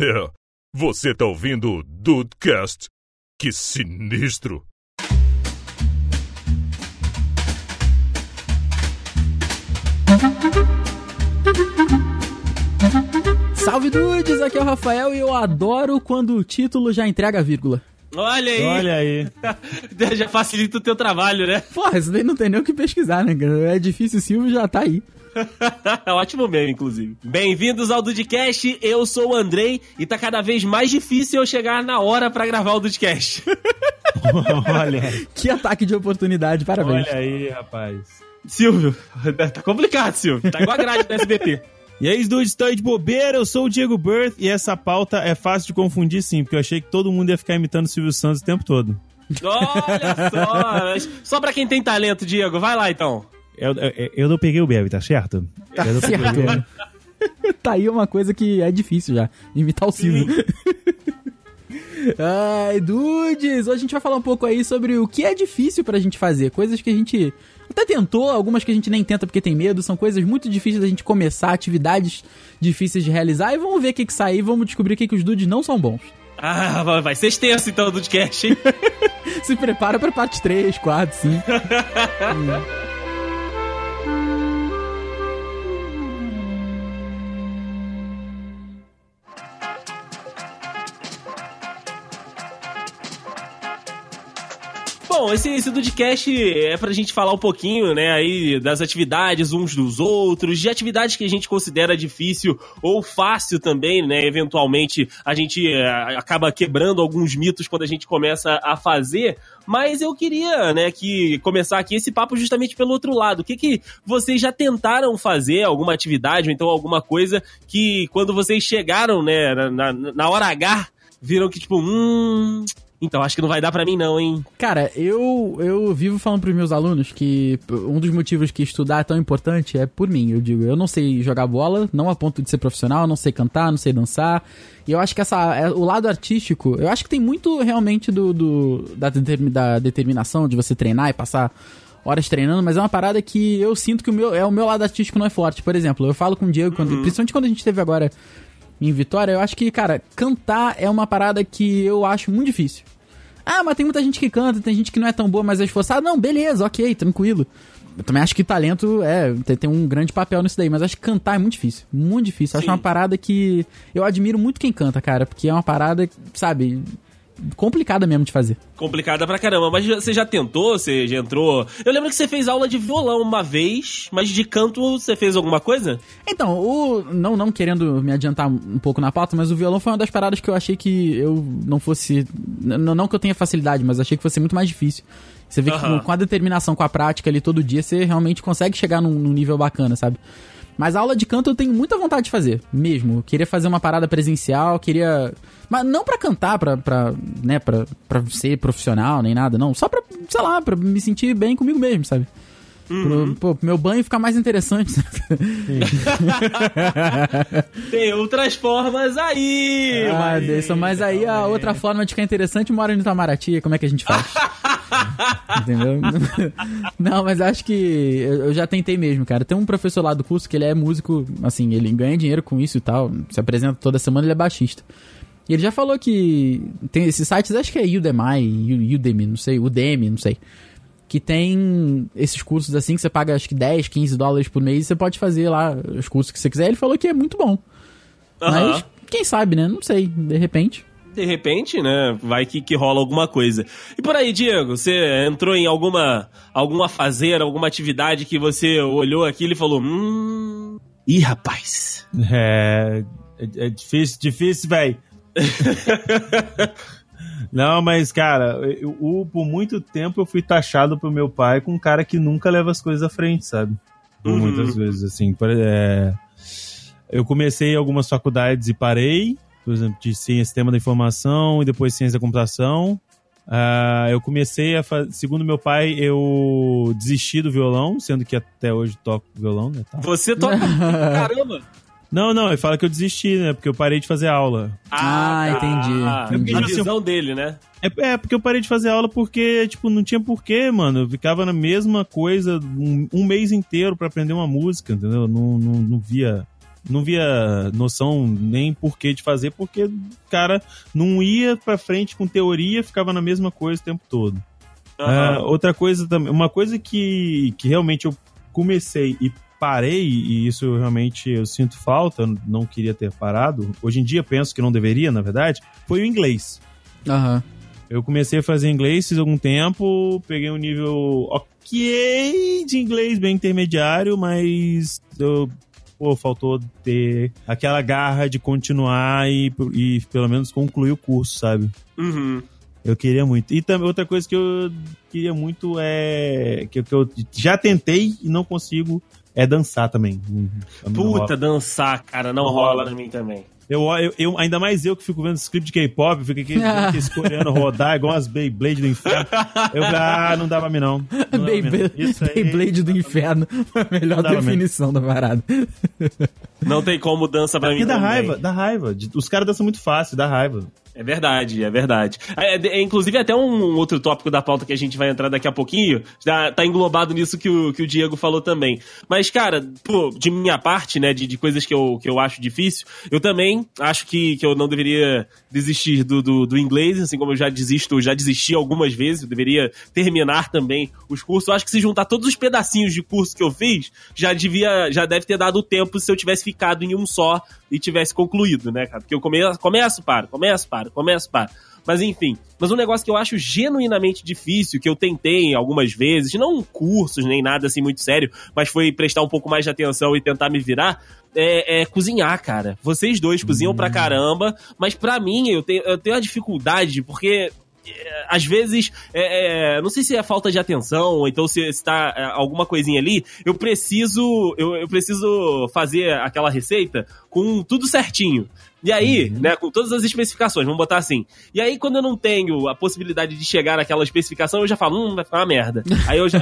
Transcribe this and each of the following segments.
É, você tá ouvindo o Dudecast? Que sinistro! Salve dudes, aqui é o Rafael e eu adoro quando o título já entrega a vírgula. Olha aí. Olha aí. já facilita o teu trabalho, né? Porra, isso daí não tem nem o que pesquisar, né? É difícil, Silvio já tá aí. Ótimo meme, inclusive. Bem-vindos ao Dudcast, eu sou o Andrei e tá cada vez mais difícil eu chegar na hora pra gravar o Dudcast. Olha, Que ataque de oportunidade, parabéns. olha aí, rapaz. Silvio, tá complicado, Silvio. Tá igual a grade do SBT. E aí, dudes, estou aí de bobeira, eu sou o Diego Birth e essa pauta é fácil de confundir sim, porque eu achei que todo mundo ia ficar imitando o Silvio Santos o tempo todo. Olha só. Só pra quem tem talento, Diego. Vai lá, então. Eu, eu, eu não peguei o Bebe, tá certo? Eu não peguei o. Certo. tá aí uma coisa que é difícil já, imitar o Silvio. Ai, dudes, hoje a gente vai falar um pouco aí sobre o que é difícil pra gente fazer, coisas que a gente até tentou, algumas que a gente nem tenta porque tem medo, são coisas muito difíceis da gente começar, atividades difíceis de realizar e vamos ver o que que sai, e vamos descobrir o que que os dudes não são bons. Ah, vai- ser extenso então o Dudcast, hein? Se prepara pra parte 3, 4, 5. Bom, esse, esse Dudcast é pra gente falar um pouquinho, né, aí das atividades uns dos outros, de atividades que a gente considera difícil ou fácil também, né, eventualmente a gente eh, acaba quebrando alguns mitos quando a gente começa a fazer, mas eu queria, né, que começar aqui esse papo justamente pelo outro lado. O que que vocês já tentaram fazer, alguma atividade ou então alguma coisa que quando vocês chegaram, né, na, na hora H, viram que tipo, hum... Então, acho que não vai dar pra mim não, hein? Cara, eu, eu vivo falando pros meus alunos que um dos motivos que estudar é tão importante é por mim, eu digo. Eu não sei jogar bola, não a ponto de ser profissional, não sei cantar, não sei dançar. E eu acho que essa, é- o lado artístico, eu acho que tem muito realmente do, do- da, da determinação de você treinar e passar horas treinando, mas é uma parada que eu sinto que o meu, é, o meu lado artístico não é forte. Por exemplo, eu falo com o Diego, quando- principalmente quando a gente teve agora em Vitória, eu acho que, cara, cantar é uma parada que eu acho muito difícil. Ah, mas tem muita gente que canta, tem gente que não é tão boa, mas é esforçada. Não, beleza, ok, tranquilo. Eu também acho que talento é, tem, tem um grande papel nisso daí, mas acho que cantar é muito difícil. Muito difícil. Acho Sim. uma parada que eu admiro muito quem canta, cara, porque é uma parada, sabe, complicada mesmo de fazer. Complicada pra caramba, mas você já tentou? Você já entrou? Eu lembro que você fez aula de violão uma vez, mas de canto você fez alguma coisa? Então, o não não querendo me adiantar um pouco na pauta, mas o violão foi uma das paradas que eu achei que eu não fosse, n- não que eu tenha facilidade, mas achei que fosse muito mais difícil. Você vê que Aham. com, com a determinação, com a prática ali todo dia, você realmente consegue chegar num, num nível bacana, sabe? Mas a aula de canto eu tenho muita vontade de fazer, mesmo. Eu queria fazer uma parada presencial, queria. Mas não pra cantar, pra, pra, né, pra, pra ser profissional, nem nada, não. Só pra, sei lá, pra me sentir bem comigo mesmo, sabe? Pro, pô, pro meu banho ficar mais interessante. Tem outras formas aí! Ah, mas- Deison, mas aí a outra forma de ficar interessante mora no Itamaraty, como é que a gente faz? Entendeu? Não, mas acho que eu já tentei mesmo, cara. Tem um professor lá do curso que ele é músico, assim, ele ganha dinheiro com isso e tal, se apresenta toda semana, ele é baixista. E ele já falou que tem esses sites, acho que é Udemy, Udemy, não sei, Udemy, não sei. Que tem esses cursos assim que você paga acho que 10, 15 dólares por mês e você pode fazer lá os cursos que você quiser. Ele falou que é muito bom. Aham. Mas quem sabe, né? Não sei, de repente. De repente, né? Vai que, que rola alguma coisa. E por aí, Diego, você entrou em alguma alguma fazer, alguma atividade que você olhou aquilo e falou: Hum. Ih, rapaz. É, é, é difícil, difícil, velho. Não, mas, cara, eu, eu- por muito tempo eu fui taxado pro meu pai com um cara que nunca leva as coisas à frente, sabe? Uhum. muitas vezes, assim. é, eu comecei algumas faculdades e parei, por exemplo, de ciência sistema da informação e depois ciência da computação. Ah, eu comecei a fazer. Segundo meu pai, eu desisti do violão, sendo que até hoje toco violão, né? Tá. Você toca. Caramba! Não, não, ele fala que eu desisti, né? Porque eu parei de fazer aula. Ah, entendi, entendi. A visão dele, né? É, é, porque eu parei de fazer aula porque, tipo, não tinha porquê, mano. Eu ficava na mesma coisa um, um mês inteiro pra aprender uma música, entendeu? Não, não, não via não via noção nem porquê de fazer, porque o cara não ia pra frente com teoria, ficava na mesma coisa o tempo todo. Aham. Ah, outra coisa também, uma coisa que, que realmente eu comecei e parei, e isso eu realmente eu sinto falta, eu não queria ter parado. Hoje em dia penso que não deveria, na verdade, foi o inglês. Aham. Eu comecei a fazer inglês fiz algum tempo, peguei um nível ok de inglês, bem intermediário, mas eu, pô, faltou ter aquela garra de continuar e, e pelo menos concluir o curso, sabe? Uhum. Eu queria muito. E também outra coisa que eu queria muito é. que, que eu já tentei e não consigo é dançar também. Não Puta, rola. dançar, cara, não Não rola rola. pra mim também. Eu, eu, eu- ainda mais eu que fico vendo script de K-pop, eu fico aqui vendo aqueles coreanos rodar igual as Beyblade do inferno. Eu falei, ah, não dá pra mim não. Não. Beyblade, do inferno. Foi a melhor definição da parada. Não tem como dança pra mim Porque dá também. raiva, dá raiva. De- Os caras dançam muito fácil, dá raiva. É verdade, é verdade. É, é, é, inclusive, até um outro tópico da pauta que a gente vai entrar daqui a pouquinho, já tá englobado nisso que o, que o Diego falou também. Mas, cara, pô, de minha parte, né, de, de coisas que eu, que eu acho difícil, eu também acho que, que eu não deveria desistir do, do, do inglês, assim como eu já desisto, já desisti algumas vezes, eu deveria terminar também os cursos. Eu acho que se juntar todos os pedacinhos de curso que eu fiz, já devia, já deve ter dado tempo se eu tivesse ficado em um só e tivesse concluído, né, cara? Porque eu começo, começo, paro, começo, paro, começo, paro. Mas enfim, mas um negócio que eu acho genuinamente difícil, que eu tentei algumas vezes, não cursos nem nada assim muito sério, mas foi prestar um pouco mais de atenção e tentar me virar, é, é cozinhar, cara. Vocês dois cozinham pra caramba, mas pra mim eu tenho, eu tenho uma dificuldade, porque às vezes, é, é, não sei se é falta de atenção, ou então se está é, alguma coisinha ali, eu preciso, eu, eu preciso fazer aquela receita com tudo certinho. E aí, né, com todas as especificações, vamos botar assim. E aí, quando eu não tenho a possibilidade de chegar naquela especificação, eu já falo, hum, vai ficar uma merda. Aí eu já.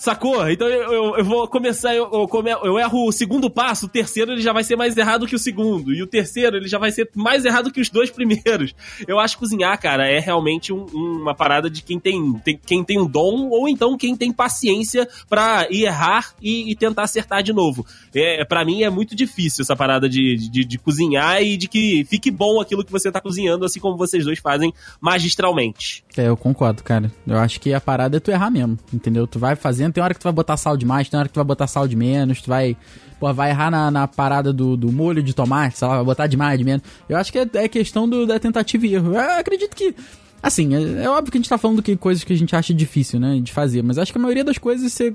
Sacou? Então eu, eu, eu vou começar, eu, eu, come- eu erro o segundo passo, o terceiro ele já vai ser mais errado que o segundo, e o terceiro ele já vai ser mais errado que os dois primeiros. Eu acho que cozinhar, cara, é realmente um- uma parada de quem tem, tem- quem tem um dom, ou então quem tem paciência pra ir errar e, e tentar acertar de novo. É, para mim é muito difícil essa parada de, de, de cozinhar e de que fique bom aquilo que você tá cozinhando, assim como vocês dois fazem magistralmente. É, eu concordo, cara. Eu acho que a parada é tu errar mesmo, entendeu? Tu vai fazendo, tem hora que tu vai botar sal demais, tem hora que tu vai botar sal de menos, tu vai. Pô, vai errar na, na parada do, do molho de tomate, sei lá, vai botar demais, de menos. Eu acho que é, é questão do, da tentativa e erro. Eu acredito que. Assim, é, é óbvio que a gente tá falando que coisas que a gente acha difícil, né, de fazer, mas acho que a maioria das coisas você.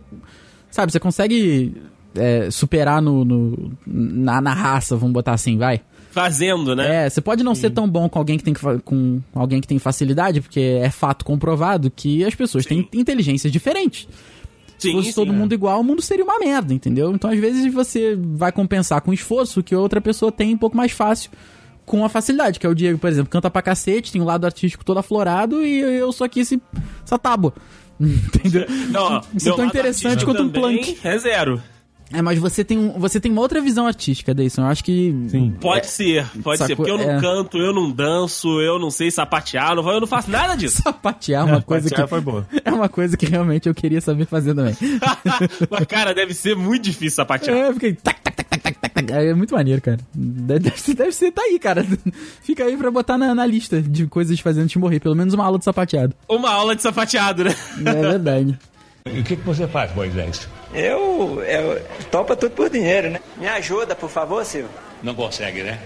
Sabe, você consegue é, superar no, no- na, na raça, vamos botar assim, vai. Fazendo, né? É, você pode não ser tão bom com alguém que tem que com alguém que tem facilidade, porque é fato comprovado que as pessoas têm inteligências diferentes. Se Sim, fosse sim, todo é. mundo igual, o mundo seria uma merda, entendeu? Então, às vezes, você vai compensar com esforço que outra pessoa tem um pouco mais fácil com a facilidade, que é o Diego, por exemplo, canta pra cacete, tem um lado artístico todo aflorado e eu sou aqui esse, essa tábua. Entendeu? Não, Isso é tão interessante quanto um plank. É zero. É, mas você tem, um, você tem uma outra visão artística, Deison. Eu acho que. Sim. Pode ser, pode ser. sacou? Porque eu não É. canto, eu não danço, eu não sei sapatear, não, eu não faço nada disso. Sapatear é uma coisa que. Foi boa. É uma coisa que realmente eu queria saber fazer também. Mas, cara, deve ser muito difícil sapatear. É, eu fiquei. Tac, tac, tac, tac, tac, tac. É muito maneiro, cara. Deve, deve ser, ser, tá aí, cara. Fica aí pra botar na, na lista de coisas fazendo antes de morrer. Pelo menos uma aula de sapateado. Uma aula de sapateado, né? É verdade. E o que, que você faz, Moisés? Eu, eu topa tudo por dinheiro, né? Me ajuda, por favor, Silvio. Não consegue, né?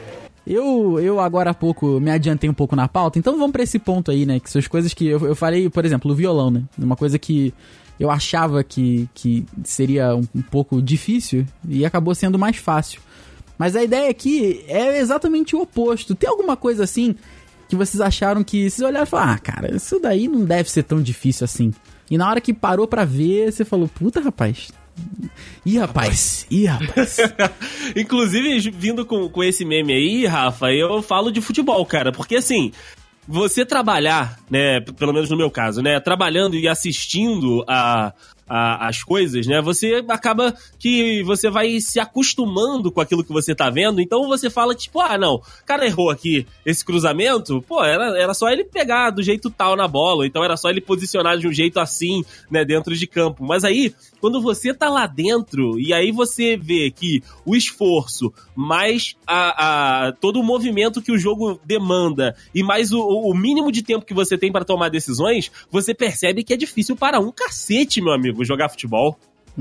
Eu, eu agora há pouco me adiantei um pouco na pauta, então vamos pra esse ponto aí, né? Que são as coisas que eu, eu falei, por exemplo, o violão, né? Uma coisa que eu achava que, que seria um, um pouco difícil e acabou sendo mais fácil. Mas a ideia aqui é exatamente o oposto. Tem alguma coisa assim que vocês acharam que vocês olharam e falaram, ah, cara, isso daí não deve ser tão difícil assim. E na hora que parou pra ver, você falou, puta, rapaz. Ih, rapaz. Ih, rapaz. Inclusive, vindo com, com esse meme aí, Rafa, eu falo de futebol, cara. Porque assim, você trabalhar, né, pelo menos no meu caso, né, trabalhando e assistindo a, a- as coisas, né? Você acaba que você vai se acostumando com aquilo que você tá vendo. Então você fala, tipo, ah, não, o cara errou aqui esse cruzamento, pô, era, era só ele pegar do jeito tal na bola, então era só ele posicionar de um jeito assim, né, dentro de campo. Mas aí, quando você tá lá dentro, e aí você vê que o esforço, mais a, a- todo o movimento que o jogo demanda, e mais o, o mínimo de tempo que você tem para tomar decisões, você percebe que é difícil para um cacete, meu amigo, jogar futebol.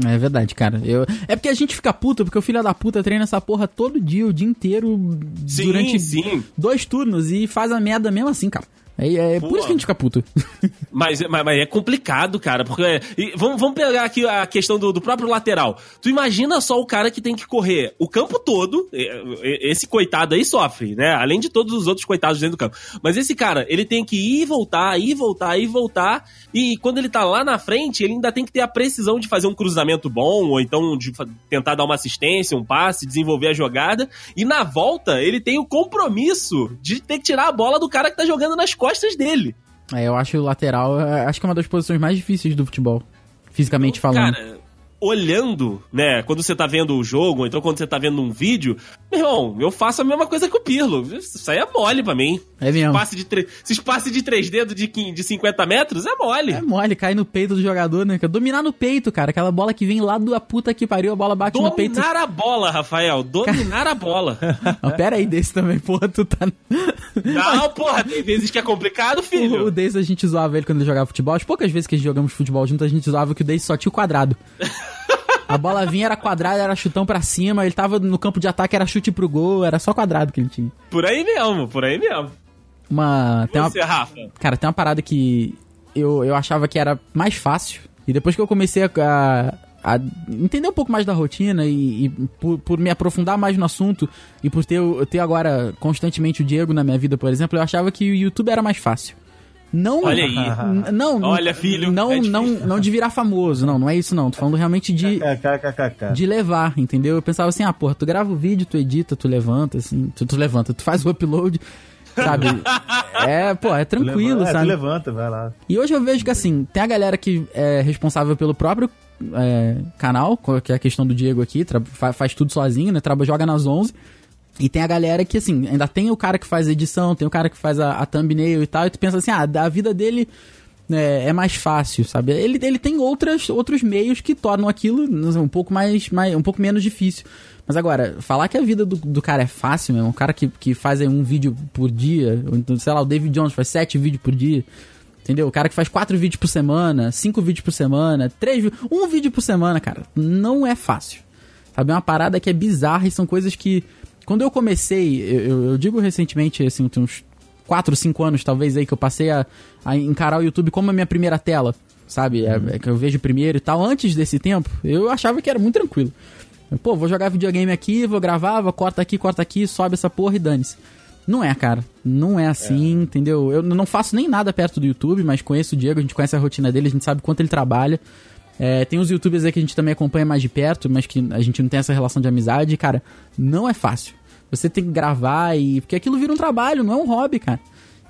É verdade, cara. Eu... É porque a gente fica puto, porque o filho da puta treina essa porra todo dia, o dia inteiro, Sim, durante sim. dois turnos e faz a merda mesmo assim, cara. É, é por isso que a gente fica puto. Mas, mas, mas é complicado, cara, porque é- vamos, vamos pegar aqui a questão do, do próprio lateral. Tu imagina só o cara que tem que correr o campo todo, esse coitado aí sofre, né? Além de todos os outros coitados dentro do campo. Mas esse cara, ele tem que ir e voltar, ir e voltar, ir e voltar, e quando ele tá lá na frente, ele ainda tem que ter a precisão de fazer um cruzamento bom, ou então de tentar dar uma assistência, um passe, desenvolver a jogada, e na volta, ele tem o compromisso de ter que tirar a bola do cara que tá jogando nas costas dele. É, eu acho o lateral, é, acho que é uma das posições mais difíceis do futebol. Fisicamente falando. Cara, olhando, né, quando você tá vendo o jogo, ou então quando você tá vendo um vídeo, meu irmão, eu faço a mesma coisa que o Pirlo. Isso aí é mole pra mim. é mesmo. Passe de tre... Esses passes de três dedos de, de 50 metros é mole. É mole, cai no peito do jogador, né? Dominar no peito, cara. Aquela bola que vem lá da puta que pariu, a bola bate no peito. Dominar a bola, Rafael. Dominar a bola. Não, pera aí, desse também, porra, tu tá. Não, porra, tem vezes que é complicado, O, o filho. Deis a gente zoava ele quando ele jogava futebol. As poucas vezes que jogamos futebol junto, a gente zoava que o Deis só tinha o quadrado. A bola vinha, era quadrada, era chutão pra cima. Ele tava no campo de ataque, era chute pro gol, era só quadrado que ele tinha. Por aí mesmo, por aí mesmo. Uma. Tem uma, Você, Rafa. Cara, tem uma parada que eu, eu achava que era mais fácil. E depois que eu comecei a, a- entender um pouco mais da rotina e, e por, por me aprofundar mais no assunto e por ter, eu ter agora constantemente o Diego na minha vida, por exemplo, eu achava que o YouTube era mais fácil. Não, Olha aí. Não, Olha, filho, Não, é não, não de virar famoso, não, não é isso não. Tô falando realmente de de levar, entendeu? Eu pensava assim, ah, porra, tu grava o vídeo, tu edita, tu levanta, assim, tu, tu levanta, tu faz o upload, sabe? é, pô, é tranquilo, é, tu sabe? levanta, vai lá. E hoje eu vejo que, assim, tem a galera que é responsável pelo próprio é, canal, que é a questão do Diego aqui, faz tudo sozinho, né? Traba, joga nas 11. E tem a galera que, assim, ainda tem o cara que faz a edição, tem o cara que faz a, a thumbnail e tal, e tu pensa assim, ah, a vida dele é, é mais fácil, sabe? Ele, ele tem outras, outros meios que tornam aquilo sei, um pouco mais, mais um pouco menos difícil. Mas agora, falar que a vida do, do cara é fácil mesmo, um cara que, que faz um vídeo por dia, então, sei lá, o David Jones faz sete vídeos por dia, entendeu? O cara que faz quatro vídeos por semana, cinco vídeos por semana, três um vídeo por semana, cara, não é fácil. Sabe, é uma parada que é bizarra e são coisas que. Quando eu comecei, eu, eu- digo recentemente, assim, tem uns 4, 5 anos talvez aí que eu passei a, a encarar o YouTube como a minha primeira tela, sabe? É, é que eu vejo primeiro e tal. Antes desse tempo, eu achava que era muito tranquilo. Pô, vou jogar videogame aqui, vou gravar, vou corta aqui, corta aqui, sobe essa porra e dane-se. Não é, cara. Não é assim, entendeu? Eu não faço nem nada perto do YouTube, mas conheço o Diego, a gente conhece a rotina dele, a gente sabe quanto ele trabalha. É, tem os youtubers aí que a gente também acompanha mais de perto, mas que a gente não tem essa relação de amizade. Cara, não é fácil. Você tem que gravar e. Porque aquilo vira um trabalho, não é um hobby, cara.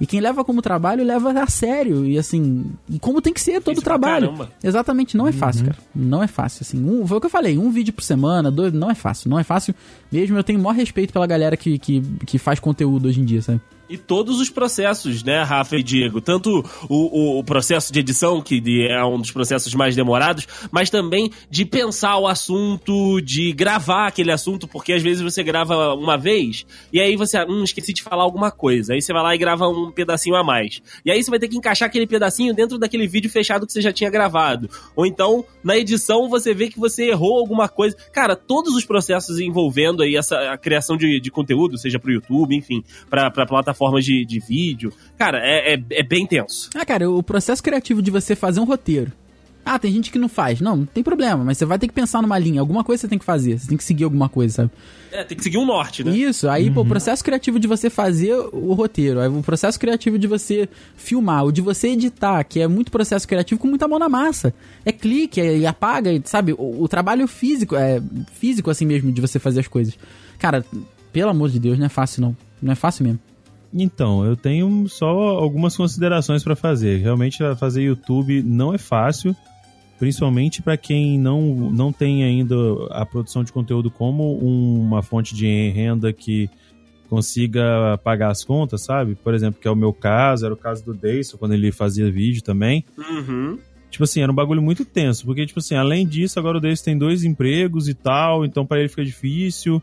E quem leva como trabalho, leva a sério. E assim. E como tem que ser todo Isso pra trabalho. caramba. Exatamente, não é fácil, cara. Não é fácil, assim. Um, foi o que eu falei, um vídeo por semana, dois, não é fácil. Não é fácil mesmo. Eu tenho o maior respeito pela galera que, que, que faz conteúdo hoje em dia, sabe? E todos os processos, né, Rafa e Diego? Tanto o, o, o processo de edição, que é um dos processos mais demorados, mas também de pensar o assunto, de gravar aquele assunto, porque às vezes você grava uma vez e aí você, hum, esqueci de falar alguma coisa. Aí você vai lá e grava um pedacinho a mais. E aí você vai ter que encaixar aquele pedacinho dentro daquele vídeo fechado que você já tinha gravado. Ou então, na edição, você vê que você errou alguma coisa. Cara, todos os processos envolvendo aí essa a criação de, de conteúdo, seja pro YouTube, enfim, pra, pra plataformas de, de vídeo. Cara, é, é, é bem tenso. Ah, cara, o processo criativo de você fazer um roteiro. Ah, tem gente que não faz. Não, não tem problema, mas você vai ter que pensar numa linha. Alguma coisa você tem que fazer. Você tem que seguir alguma coisa, sabe? É, tem que seguir um norte, né? Isso, aí, pô, o processo criativo de você fazer o roteiro, aí o processo criativo de você filmar, o de você editar, que é muito processo criativo com muita mão na massa. É clique, é, e apaga, e, sabe? O, o trabalho físico, é físico assim mesmo, de você fazer as coisas. Cara, pelo amor de Deus, não é fácil não. Não é fácil mesmo. Então, eu tenho só algumas considerações pra fazer. Realmente, fazer YouTube não é fácil. principalmente para quem não, não tem ainda a produção de conteúdo como uma fonte de renda que consiga pagar as contas, sabe? Por exemplo, que é o meu caso, era o caso do Deison, quando ele fazia vídeo também. Uhum. Tipo assim, era um bagulho muito tenso, porque, tipo assim, além disso, agora o Deison tem dois empregos e tal, então para ele fica difícil,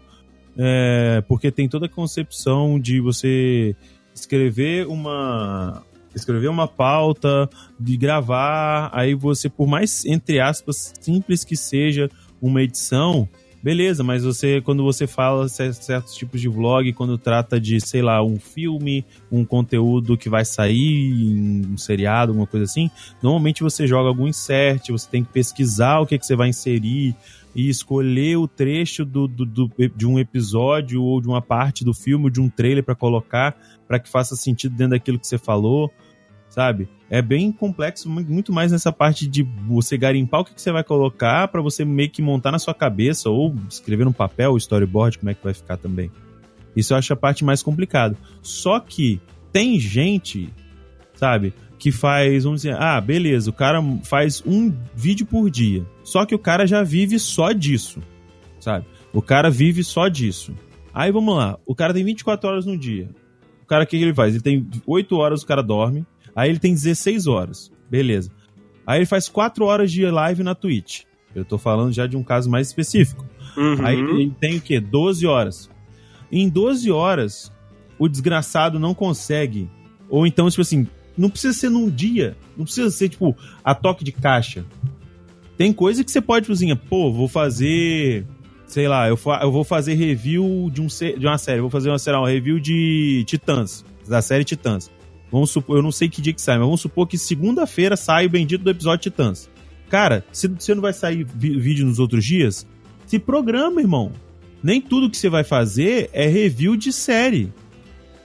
é, porque tem toda a concepção de você escrever uma, escrever uma pauta, de gravar, aí você, por mais, entre aspas, simples que seja uma edição, beleza, mas você, quando você fala certos tipos de vlog, quando trata de, sei lá, um filme, um conteúdo que vai sair um seriado, alguma coisa assim, normalmente você joga algum insert, você tem que pesquisar o que, que você vai inserir e escolher o trecho do, do, do de um episódio ou de uma parte do filme, de um trailer para colocar, para que faça sentido dentro daquilo que você falou sabe? É bem complexo, muito mais nessa parte de você garimpar o que, você vai colocar para você meio que montar na sua cabeça ou escrever no papel o storyboard, como é que vai ficar também. Isso eu acho a parte mais complicada. Só que tem gente, sabe, que faz, vamos dizer, ah, beleza, o cara faz um vídeo por dia. Só que o cara já vive só disso, sabe? O cara vive só disso. Aí vamos lá, o cara tem 24 horas no dia. O cara, o que ele faz? Ele tem 8 horas, o cara dorme. Aí ele tem 16 horas. Beleza. Aí ele faz 4 horas de live na Twitch. Eu tô falando já de um caso mais específico. Uhum. Aí ele tem o quê? 12 horas. Em 12 horas, o desgraçado não consegue. Ou então, tipo assim, não precisa ser num dia. Não precisa ser, tipo, a toque de caixa. Tem coisa que você pode, tipo assim, pô, vou fazer. Sei lá, eu, eu vou fazer review de, um, de uma série. Vou fazer uma, lá, um review de Titãs. Da série Titãs. Vamos supor, eu não sei que dia que sai, mas vamos supor que segunda-feira sai o bendito do episódio Titãs. Cara, se você não vai sair vídeo nos outros dias, se programa, irmão. Nem tudo que você vai fazer é review de série.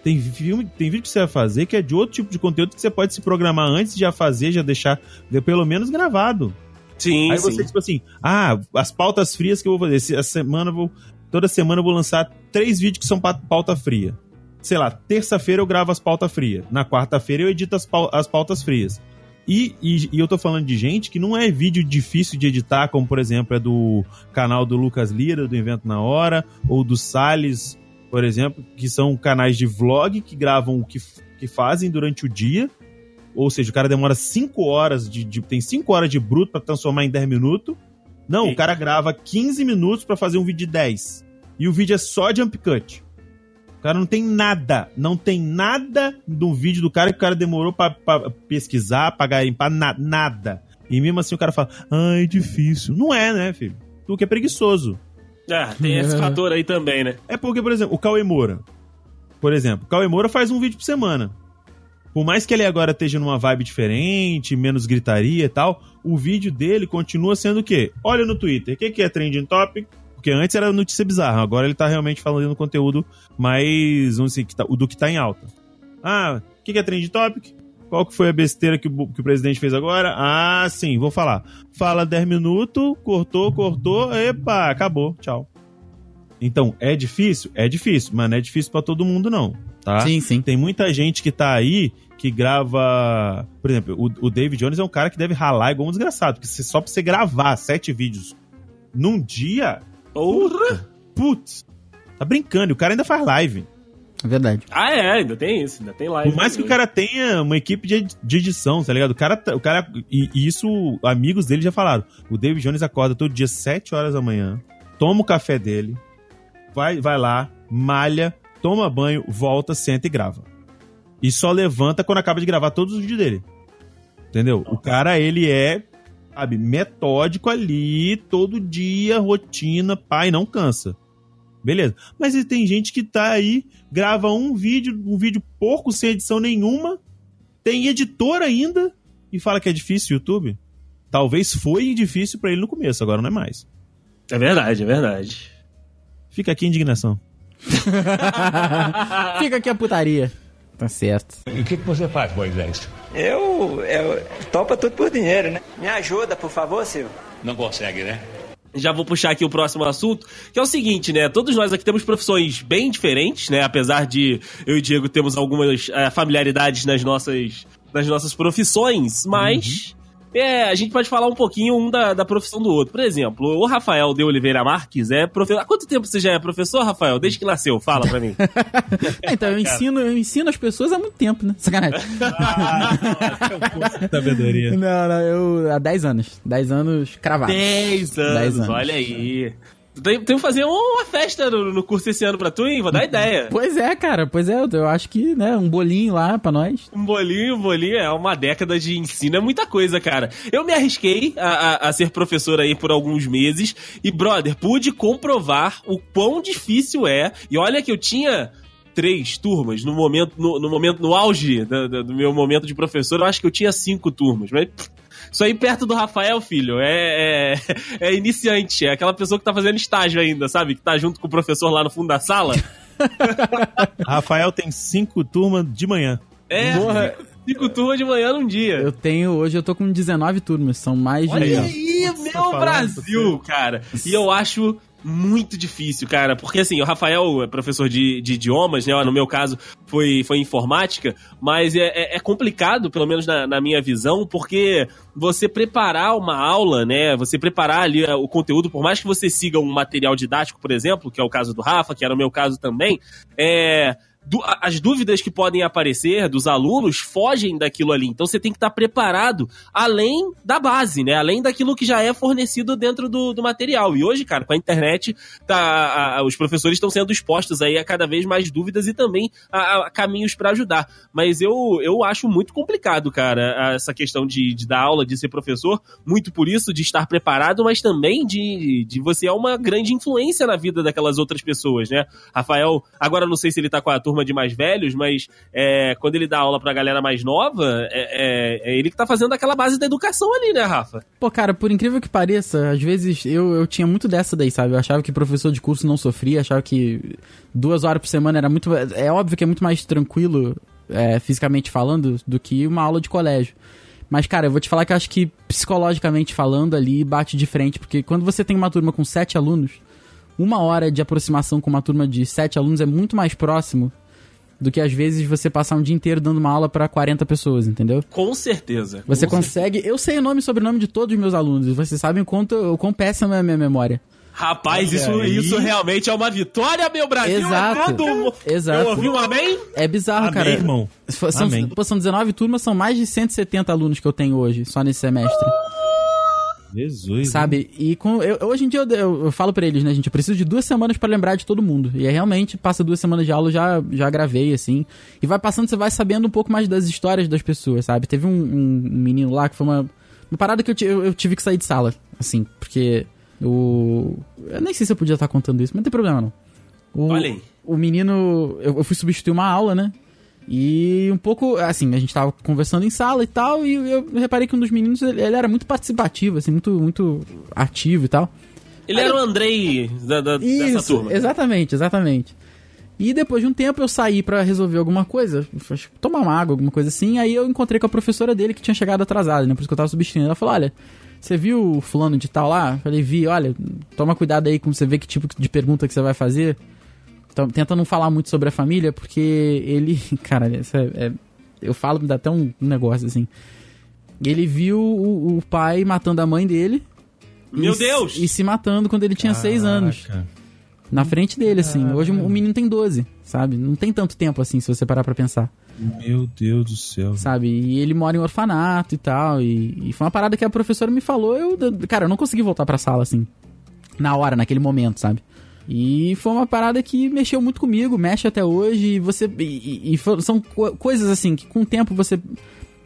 Tem filme, tem vídeo que você vai fazer que é de outro tipo de conteúdo que você pode se programar antes de já fazer, já deixar pelo menos gravado. Sim, Aí você, sim. tipo assim, ah, as pautas frias que eu vou fazer. Essa semana vou. Toda semana eu vou lançar três vídeos que são pauta fria sei lá, terça-feira eu gravo as pautas frias, na quarta-feira eu edito as, as pautas frias. E, e, e, eu tô falando de gente que não é vídeo difícil de editar, como por exemplo é do canal do Lucas Lira, do Invento na Hora, ou do Salles, por exemplo, que são canais de vlog que gravam o que, que fazem durante o dia. Ou seja, o cara demora 5 horas de, de, tem 5 horas de bruto para transformar em 10 minutos. Não, Sim. o cara grava 15 minutos para fazer um vídeo de 10. E o vídeo é só jump cut. O cara não tem nada, não tem nada do vídeo do cara que o cara demorou pra, pra pesquisar, pra garimpar, na, nada. E mesmo assim o cara fala, ai, difícil. Não é, né, filho? Tu que é preguiçoso. Ah, tem esse fator aí também, né? É porque, por exemplo, o Cauê Moura. Por exemplo, o Cauê Moura faz um vídeo por semana. Por mais que ele agora esteja numa vibe diferente, menos gritaria e tal, o vídeo dele continua sendo o quê? Olha no Twitter, o que, que é trending topic? Porque antes era notícia bizarra, agora ele tá realmente falando no conteúdo mais, vamos dizer, que tá, do que tá em alta. Ah, o que, que é trend topic? Qual que foi a besteira que o, que o presidente fez agora? Ah, sim, vou falar. Fala 10 minutos, cortou, cortou, epa, acabou, tchau. Então, é difícil? É difícil, mas não é difícil para todo mundo, não. Tá? Sim, sim. Tem muita gente que tá aí que grava. Por exemplo, o, o David Jones é um cara que deve ralar igual um desgraçado. Porque só pra você gravar sete vídeos num dia, Porra! Putz, tá brincando, o cara ainda faz live. É verdade. Ah, é, ainda tem isso, ainda tem live. Por mais que o cara tenha uma equipe de, de edição, tá ligado? O cara, tá, o cara e, e, isso, amigos dele já falaram. O David Jones acorda todo dia 7 horas da manhã, toma o café dele, vai, vai lá, malha, toma banho, volta, senta e grava. E só levanta quando acaba de gravar todos os vídeos dele. Entendeu? O cara, ele é sabe, metódico ali, todo dia, rotina, pai, não cansa. Beleza. Mas tem gente que tá aí, grava um vídeo, um vídeo pouco, sem edição nenhuma, tem editor ainda e fala que é difícil o YouTube. Talvez foi difícil para ele no começo, agora não é mais. É verdade, é verdade. Fica aqui a indignação. Fica aqui a putaria. Tá certo. E o que, que você faz, Moisés? Eu, eu topa tudo por dinheiro, né? Me ajuda, por favor, Silvio. Não consegue, né? Já vou puxar aqui o próximo assunto, que é o seguinte, né? Todos nós aqui temos profissões bem diferentes, né? Apesar de eu e Diego temos algumas é, familiaridades nas nossas, nas nossas profissões, mas é, a gente pode falar um pouquinho um da, da profissão do outro. Por exemplo, o Rafael de Oliveira Marques é professor. Há quanto tempo você já é professor, Rafael? Desde que nasceu? Fala pra mim. É, então, eu ensino, eu ensino as pessoas há muito tempo, né? Sacanagem. Sabedoria. não, não, eu há 10 anos. 10 anos cravados. 10 anos, Dez anos. olha aí. Tem, tem que fazer uma festa no, no curso esse ano pra tu, hein? Vou dar ideia. Pois é, cara, pois é, eu acho que, né, um bolinho lá pra nós. Um bolinho, um bolinho é uma década de ensino, é muita coisa, cara. Eu me arrisquei a, a- a ser professor aí por alguns meses e, brother, pude comprovar o quão difícil é. E olha que eu tinha três turmas no momento, no, no momento, no auge da- do meu momento de professor, eu acho que eu tinha cinco turmas, mas. pff, Isso aí perto do Rafael, filho, é, é, é iniciante, é aquela pessoa que tá fazendo estágio ainda, sabe? Que tá junto com o professor lá no fundo da sala. Rafael tem cinco turmas de manhã. É, Porra. cinco, turmas de manhã num dia. Eu tenho, hoje eu tô com 19 turmas, são mais de... Olha aí, meu falando, Brasil, cara. E eu acho muito difícil, cara, porque assim, o Rafael é professor de, de idiomas, né? No meu caso, foi, foi informática, mas é, é- é complicado, pelo menos na, na minha visão, porque você preparar uma aula, né? Você preparar ali eh, o conteúdo, por mais que você siga um material didático, por exemplo, que é o caso do Rafa, que era o meu caso também, é. As dúvidas que podem aparecer dos alunos fogem daquilo ali. Então você tem que estar preparado além da base, né? Além daquilo que já é fornecido dentro do, do material. E hoje, cara, com a internet, tá, a- a- os professores estão sendo expostos aí a cada vez mais dúvidas e também a, a caminhos para ajudar. Mas eu, eu acho muito complicado, cara, essa questão de, de dar aula, de ser professor, muito por isso, de estar preparado, mas também de, de você é uma grande influência na vida daquelas outras pessoas, né? Rafael, agora não sei se ele tá com a turma de mais velhos, mas é, quando ele dá aula pra galera mais nova, é, é- é ele que tá fazendo aquela base da educação ali, né, Rafa? Pô, cara, por incrível que pareça, às vezes eu, eu tinha muito dessa daí, sabe? Eu achava que professor de curso não sofria, achava que duas horas por semana era muito. É óbvio que é muito mais tranquilo, é, fisicamente falando, do que uma aula de colégio. Mas, cara, eu vou te falar que eu acho que psicologicamente falando ali bate de frente, porque quando você tem uma turma com sete alunos, uma hora de aproximação com uma turma de sete alunos é muito mais próximo do que às vezes você passar um dia inteiro dando uma aula pra 40 pessoas, entendeu? Com certeza. Você Com consegue. Eu sei o nome e sobrenome de todos os meus alunos. e Vocês sabem o quanto, o quão péssima é a minha memória. Rapaz, isso, aí. isso realmente é uma vitória, meu Brasil. Exato. É todo... Exato. Eu ouvi um amém? É bizarro, Amém, cara. irmão. São, Amém. pô, são 19 turmas, são mais de 170 alunos que eu tenho hoje, só nesse semestre. Jesus. Sabe? E com, eu, hoje em dia eu, eu, eu falo pra eles, né, gente? Eu preciso de duas semanas pra lembrar de todo mundo. E é realmente, passa duas semanas de aula, eu já, já gravei, assim. E vai passando, você vai sabendo um pouco mais das histórias das pessoas, sabe? Teve um, um menino lá que foi uma, uma parada que eu, eu tive que sair de sala, assim, porque o. Eu nem sei se eu podia estar contando isso, mas não tem problema não. O, Olha aí. O menino. Eu, eu fui substituir uma aula, né? E um pouco, assim, a gente tava conversando em sala e tal, e eu reparei que um dos meninos, ele, ele era muito participativo, assim, muito, muito ativo e tal. Ele era o Andrei da, da- dessa Isso, turma. exatamente, exatamente. E depois de um tempo eu saí pra resolver alguma coisa, tomar uma água, alguma coisa assim, aí eu encontrei com a professora dele que tinha chegado atrasada, né? Por isso que eu tava substituindo. Ela falou: olha, você viu o fulano de tal lá? Eu falei, vi, olha, toma cuidado aí com você ver que tipo de pergunta que você vai fazer. Então, tenta não falar muito sobre a família, porque ele. Cara, isso é, é- eu falo, me dá até um, um negócio assim. Ele viu o, o pai matando a mãe dele. Meu e, Deus! E se matando quando ele tinha seis anos. Caraca. Na frente dele, assim. Hoje o menino tem 12, sabe? Não tem tanto tempo assim, se você parar pra pensar, Meu Deus do céu. sabe? E ele mora em orfanato e tal. E, e foi uma parada que a professora me falou. Eu, cara, eu não consegui voltar pra sala, assim. Na hora, naquele momento, sabe? E foi uma parada que mexeu muito comigo, mexe até hoje. E você. E, e- e são co- coisas assim que com o tempo você.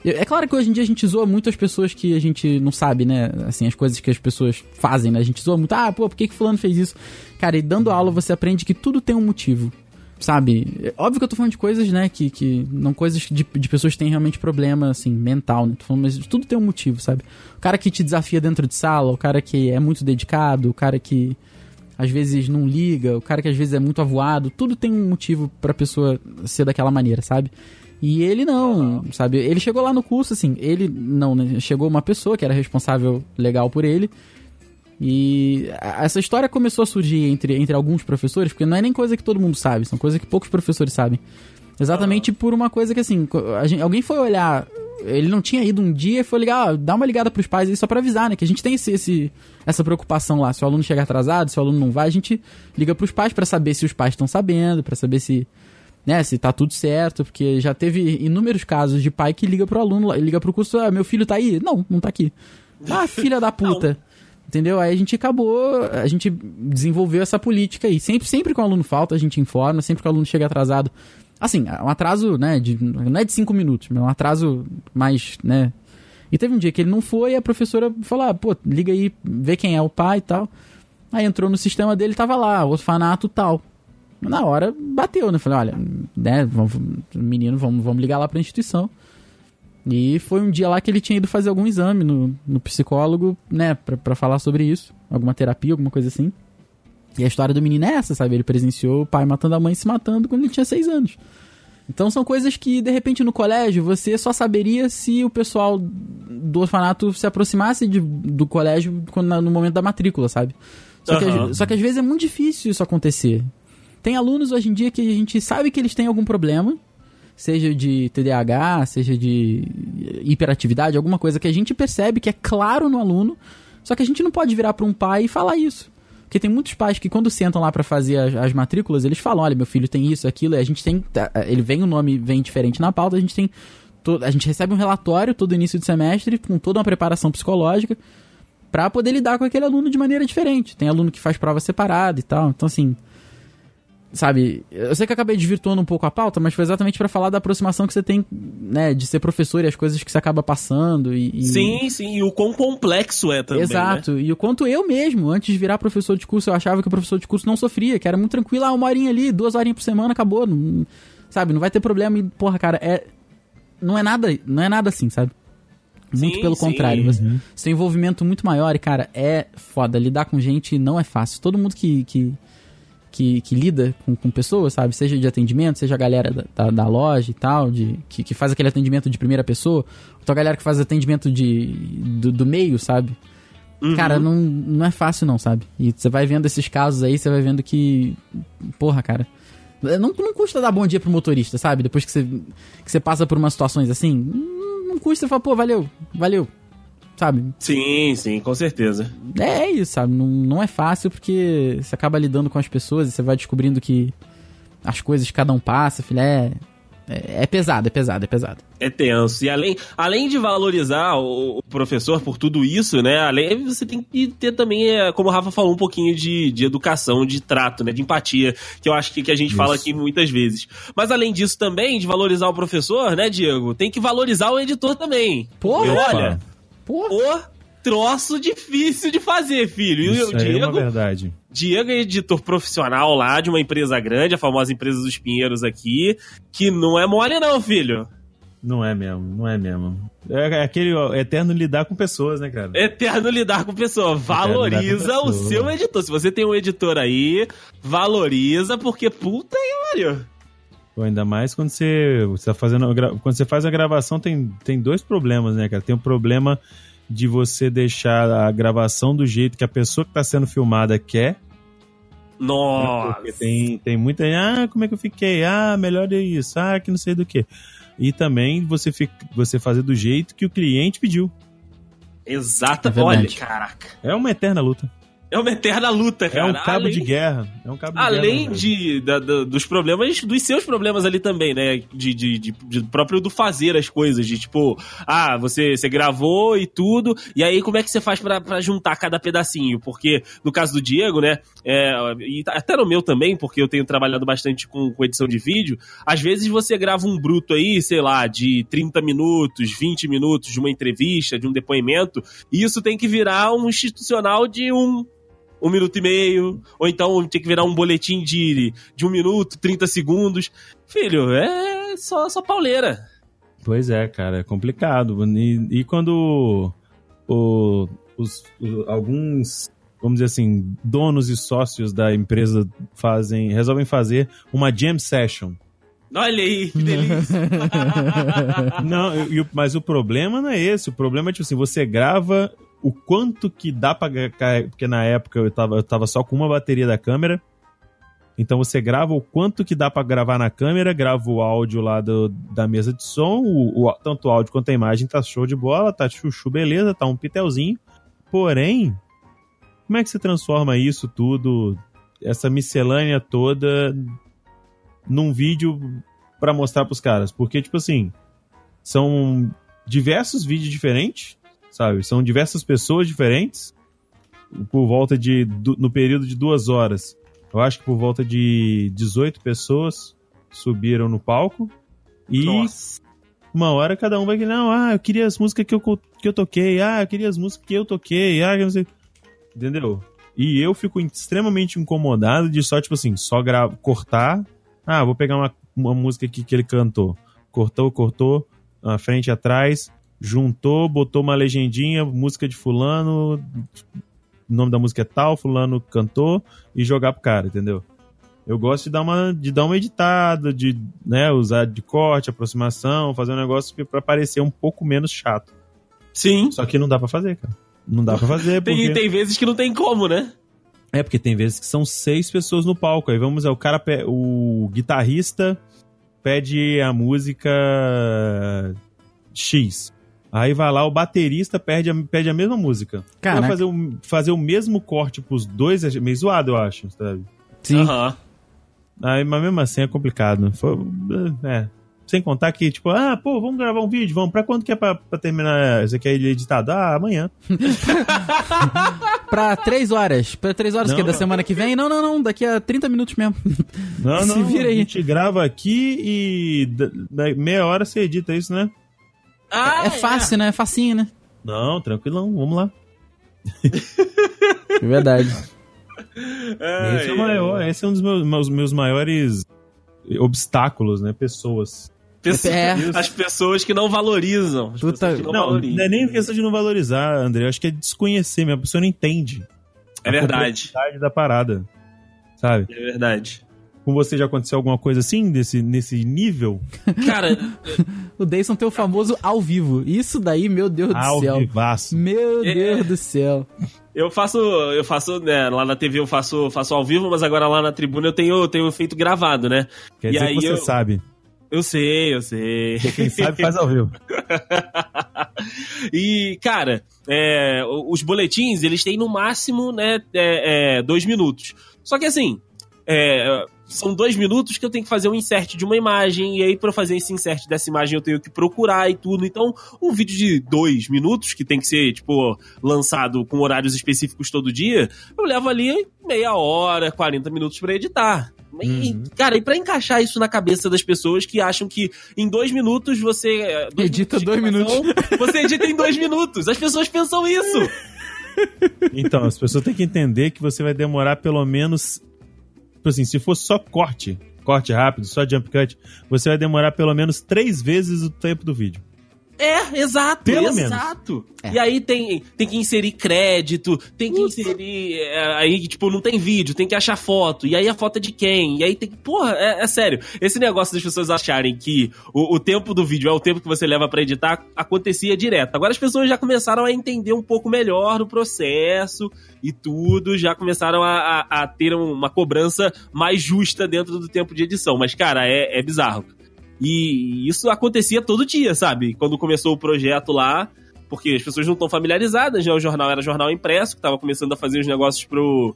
É claro que hoje em dia a gente zoa muito as pessoas que a gente não sabe, né? Assim, as coisas que as pessoas fazem, né? A gente zoa muito, ah, pô, por que, que fulano fez isso? Cara, e dando aula você aprende que tudo tem um motivo. Sabe? É Óbvio que eu tô falando de coisas, né? Que, que não coisas de, de pessoas que têm realmente problema, assim, mental, né? Tô falando, mas tudo tem um motivo, sabe? O cara que te desafia dentro de sala, o cara que é muito dedicado, o cara que às vezes não liga, o cara que às vezes é muito avoado, tudo tem um motivo pra pessoa ser daquela maneira, sabe? E ele não, sabe? Ele chegou lá no curso, assim, ele não, né? Chegou uma pessoa que era responsável legal por ele. E essa história começou a surgir entre, entre alguns professores, porque não é nem coisa que todo mundo sabe, são coisas que poucos professores sabem. Exatamente por uma coisa que, assim, gente- alguém foi olhar ele não tinha ido um dia e foi ligar, ó, dá uma ligada pros pais aí só pra avisar, né? Que a gente tem esse, esse- essa preocupação lá. Se o aluno chega atrasado, se o aluno não vai, a gente liga pros pais pra saber se os pais estão sabendo, pra saber se, né, se tá tudo certo, porque já teve inúmeros casos de pai que liga pro aluno, liga pro curso, ah, meu filho tá aí? Não, não tá aqui. Ah, filha da puta. Entendeu? Aí a gente acabou, a gente desenvolveu essa política aí. Sempre, sempre que o aluno falta, a gente informa, sempre que o aluno chega atrasado. Assim, um atraso, né, de, não é de cinco minutos, mas é um atraso mais, né. E teve um dia que ele não foi e a professora falou, ah, pô, liga aí, vê quem é o pai e tal. Aí entrou no sistema dele, tava lá, orfanato tal. Na hora bateu, né? Falei, olha, né, vamos, menino, vamos, vamos ligar lá pra instituição. E foi um dia lá que ele tinha ido fazer algum exame no, no psicólogo, né, pra, pra falar sobre isso. Alguma terapia, alguma coisa assim. E a história do menino é essa, sabe? Ele presenciou o pai matando a mãe e se matando quando ele tinha seis anos. Então são coisas que, de repente, no colégio, você só saberia se o pessoal do orfanato se aproximasse de- do colégio quando, no momento da matrícula, sabe? Só, que, Aham. às- só que às vezes é muito difícil isso acontecer. Tem alunos hoje em dia que a gente sabe que eles têm algum problema, seja de TDAH, seja de hiperatividade, alguma coisa que a gente percebe que é claro no aluno, só que a gente não pode virar para um pai e falar isso. Porque tem muitos pais que quando sentam lá para fazer as, as matrículas, eles falam, olha, meu filho tem isso, aquilo, e a gente tem, tá, ele vem o nome vem diferente na pauta, a gente tem a gente recebe um relatório todo início de semestre com toda uma preparação psicológica para poder lidar com aquele aluno de maneira diferente. Tem aluno que faz prova separada e tal. Então assim, sabe, eu sei que eu acabei desvirtuando um pouco a pauta, mas foi exatamente para falar da aproximação que você tem, né, de ser professor e as coisas que você acaba passando e, e- Sim, sim, e o quão complexo é também, né? Exato. E o quanto eu mesmo, antes de virar professor de curso, eu achava que o professor de curso não sofria, que era muito tranquilo, ah, uma horinha ali, duas horinhas por semana, acabou. Não, sabe, não vai ter problema. E, porra, cara, é. Não é nada, não é nada assim, sabe? Muito Sim, pelo sim. contrário. Você, você tem envolvimento muito maior e, cara, é foda. Lidar com gente não é fácil. Todo mundo que, que, que, que lida com, com pessoas, sabe? Seja de atendimento, seja a galera da, da, da loja e tal, de, que, que faz aquele atendimento de primeira pessoa, ou a galera que faz atendimento de, do, do meio, sabe? Uhum. Cara, não, não é fácil não, sabe? E você vai vendo esses casos aí, você vai vendo que. Porra, cara. Não, não custa dar bom dia pro motorista, sabe? Depois que você, que você passa por umas situações assim. Não, não custa falar, pô, valeu, valeu. Sabe? Sim, sim, com certeza. É isso, sabe? Não, não é fácil porque você acaba lidando com as pessoas e você vai descobrindo que as coisas que cada um passa, filho, é. É, é pesado, é pesado, é pesado. É tenso. E além, além de valorizar o, o professor por tudo isso, né? Além, você tem que ter também, é, como o Rafa falou, um pouquinho de, de educação, de trato, né? De empatia, que eu acho que, que a gente fala aqui muitas vezes. Mas além disso também, de valorizar o professor, né, Diego? Tem que valorizar o editor também. Porra! Olha, Porra! o troço difícil de fazer, filho. E Isso o aí é Diego, verdade. Diego é editor profissional lá de uma empresa grande, a famosa empresa dos Pinheiros aqui, que não é mole não, filho. Não é mesmo, não é mesmo. É aquele ó, eterno lidar com pessoas, né, cara? Eterno lidar com pessoa. Valoriza com o pessoa. seu editor. Se você tem um editor aí, valoriza, porque puta que pariu. Ainda mais quando você, você tá fazendo. Quando você faz a gravação, tem, tem dois problemas, né, cara? Tem o problema de você deixar a gravação do jeito que a pessoa que tá sendo filmada quer. Nossa. Porque tem, tem muita. Ah, como é que eu fiquei? Ah, melhor é isso. Ah, que não sei do que. E também você, fica, você fazer do jeito que o cliente pediu. Exata. É. Olha, caraca. É uma eterna luta. É uma eterna luta, É cara. um cabo Além- de guerra. É um cabo de Além guerra. de, da- da- dos problemas, dos seus problemas ali também, né? De, de, de- de próprio do fazer as coisas, de tipo, ah, você, você gravou e tudo, e aí como é que você faz pra, pra juntar cada pedacinho? Porque no caso do Diego, né? é, e até no meu também, porque eu tenho trabalhado bastante com, com edição de vídeo, às vezes você grava um bruto aí, sei lá, de 30 minutos, 20 minutos de uma entrevista, de um depoimento, e isso tem que virar um institucional de um um minuto e meio, ou então tem que virar um boletim de, de um minuto, 30 segundos. Filho, é só, só pauleira. Pois é, cara, é complicado. E, e quando o- os, o- alguns, vamos dizer assim, donos e sócios da empresa fazem, resolvem fazer uma jam session. Olha aí, que delícia. Não, e o- mas o problema não é esse. O problema é, tipo assim, você grava o quanto que dá pra... Porque na época eu tava, eu tava só com uma bateria da câmera. Então você grava o quanto que dá pra gravar na câmera, grava o áudio lá do, da mesa de som, o, o- tanto o áudio quanto a imagem tá show de bola, tá chuchu beleza, tá um pitelzinho. Porém, como é que você transforma isso tudo, essa miscelânea toda, num vídeo pra mostrar pros caras? Porque, tipo assim, são diversos vídeos diferentes, sabe? São diversas pessoas diferentes, por volta de. no período de duas horas. Eu acho que por volta de 18 pessoas subiram no palco. E Nossa. uma hora cada um vai que não, ah, eu queria as músicas que eu, que eu toquei, ah, eu queria as músicas que eu toquei, ah, eu não sei. Entendeu? E eu fico extremamente incomodado de só, tipo assim, só cortar. Ah, vou pegar uma, uma música aqui que ele cantou. Cortou, cortou, à frente atrás, juntou, botou uma legendinha, música de fulano, o nome da música é tal, fulano cantou, e jogar pro cara, entendeu? Eu gosto de dar uma, de dar uma editada, de né, usar de corte, aproximação, fazer um negócio pra parecer um pouco menos chato. Sim. Só que não dá pra fazer, cara. Não dá pra fazer, porque... Tem, tem vezes que não tem como, né? É, porque tem vezes que são seis pessoas no palco. Aí vamos, é o cara, o guitarrista pede a música X. Aí vai lá, o baterista pede a, pede a mesma música. Caraca. Vai fazer o, fazer o mesmo corte pros dois é meio zoado, eu acho, sabe? Sim. Aham. Aí, mas mesmo assim é complicado. Foi, é. Sem contar que, tipo, ah, pô, vamos gravar um vídeo, vamos. Pra quando que é pra, pra terminar? Você quer ele editado? Ah, amanhã. Pra três horas. Pra três horas Não, que é da semana que vem? Não, não, não. Daqui a 30 minutos mesmo. Não, Se não. vira aí. A gente grava aqui e da- da- meia hora você edita isso, né? Ah, é fácil, né? É facinho, né? Não, tranquilão, vamos lá. É verdade. É, esse é maior, esse é um dos meus, meus, meus maiores obstáculos, né? Pessoas. Pessoa- É. As pessoas que não valorizam. As Puta- pessoas que não, Não, valorizam. não é nem questão de não valorizar, André. Eu acho que é desconhecer, mesmo. a pessoa não entende. É a verdade. da parada. Sabe? É verdade. Com você já aconteceu alguma coisa assim, desse, nesse nível? Cara, O Dayson tem o famoso ao vivo. Isso daí, meu Deus do Ao céu. vivaço. Meu É. Deus do céu. eu faço, eu faço, né, lá na TV eu faço, faço ao vivo, mas agora lá na tribuna eu tenho, tenho feito gravado, né? Quer E dizer aí que você eu- sabe. Eu sei, eu sei. Quem sabe faz ao vivo. e, cara, é, os boletins, eles têm no máximo, né, é, é, dois minutos. Só que assim, é, são dois minutos que eu tenho que fazer um insert de uma imagem, e aí pra eu fazer esse insert dessa imagem eu tenho que procurar e tudo. Então, um vídeo de dois minutos, que tem que ser, tipo, lançado com horários específicos todo dia, eu levo ali meia hora, 40 minutos pra editar. E, Uhum. cara, e pra encaixar isso na cabeça das pessoas que acham que em dois minutos você. dois Edita de dois gravação, Você edita em dois minutos. As pessoas pensam isso. Então, as pessoas têm que entender que você vai demorar pelo menos. Tipo assim, se for só corte, corte rápido, só jump cut, você vai demorar pelo menos três vezes o tempo do vídeo. É, exato, Pelo exato. É. E aí tem, tem que inserir crédito, tem que inserir. é, aí, tipo, não tem vídeo, tem que achar foto. E aí a foto é de quem? E aí tem que. Porra, é, é sério. Esse negócio das pessoas acharem que o, o tempo do vídeo é o tempo que você leva pra editar acontecia direto. Agora as pessoas já começaram a entender um pouco melhor o processo e tudo, já começaram a, a, a ter uma cobrança mais justa dentro do tempo de edição. Mas, cara, é, é bizarro. E isso acontecia todo dia, sabe? Quando começou o projeto lá, porque as pessoas não estão familiarizadas, né? O jornal era jornal impresso, que tava começando a fazer os negócios pro,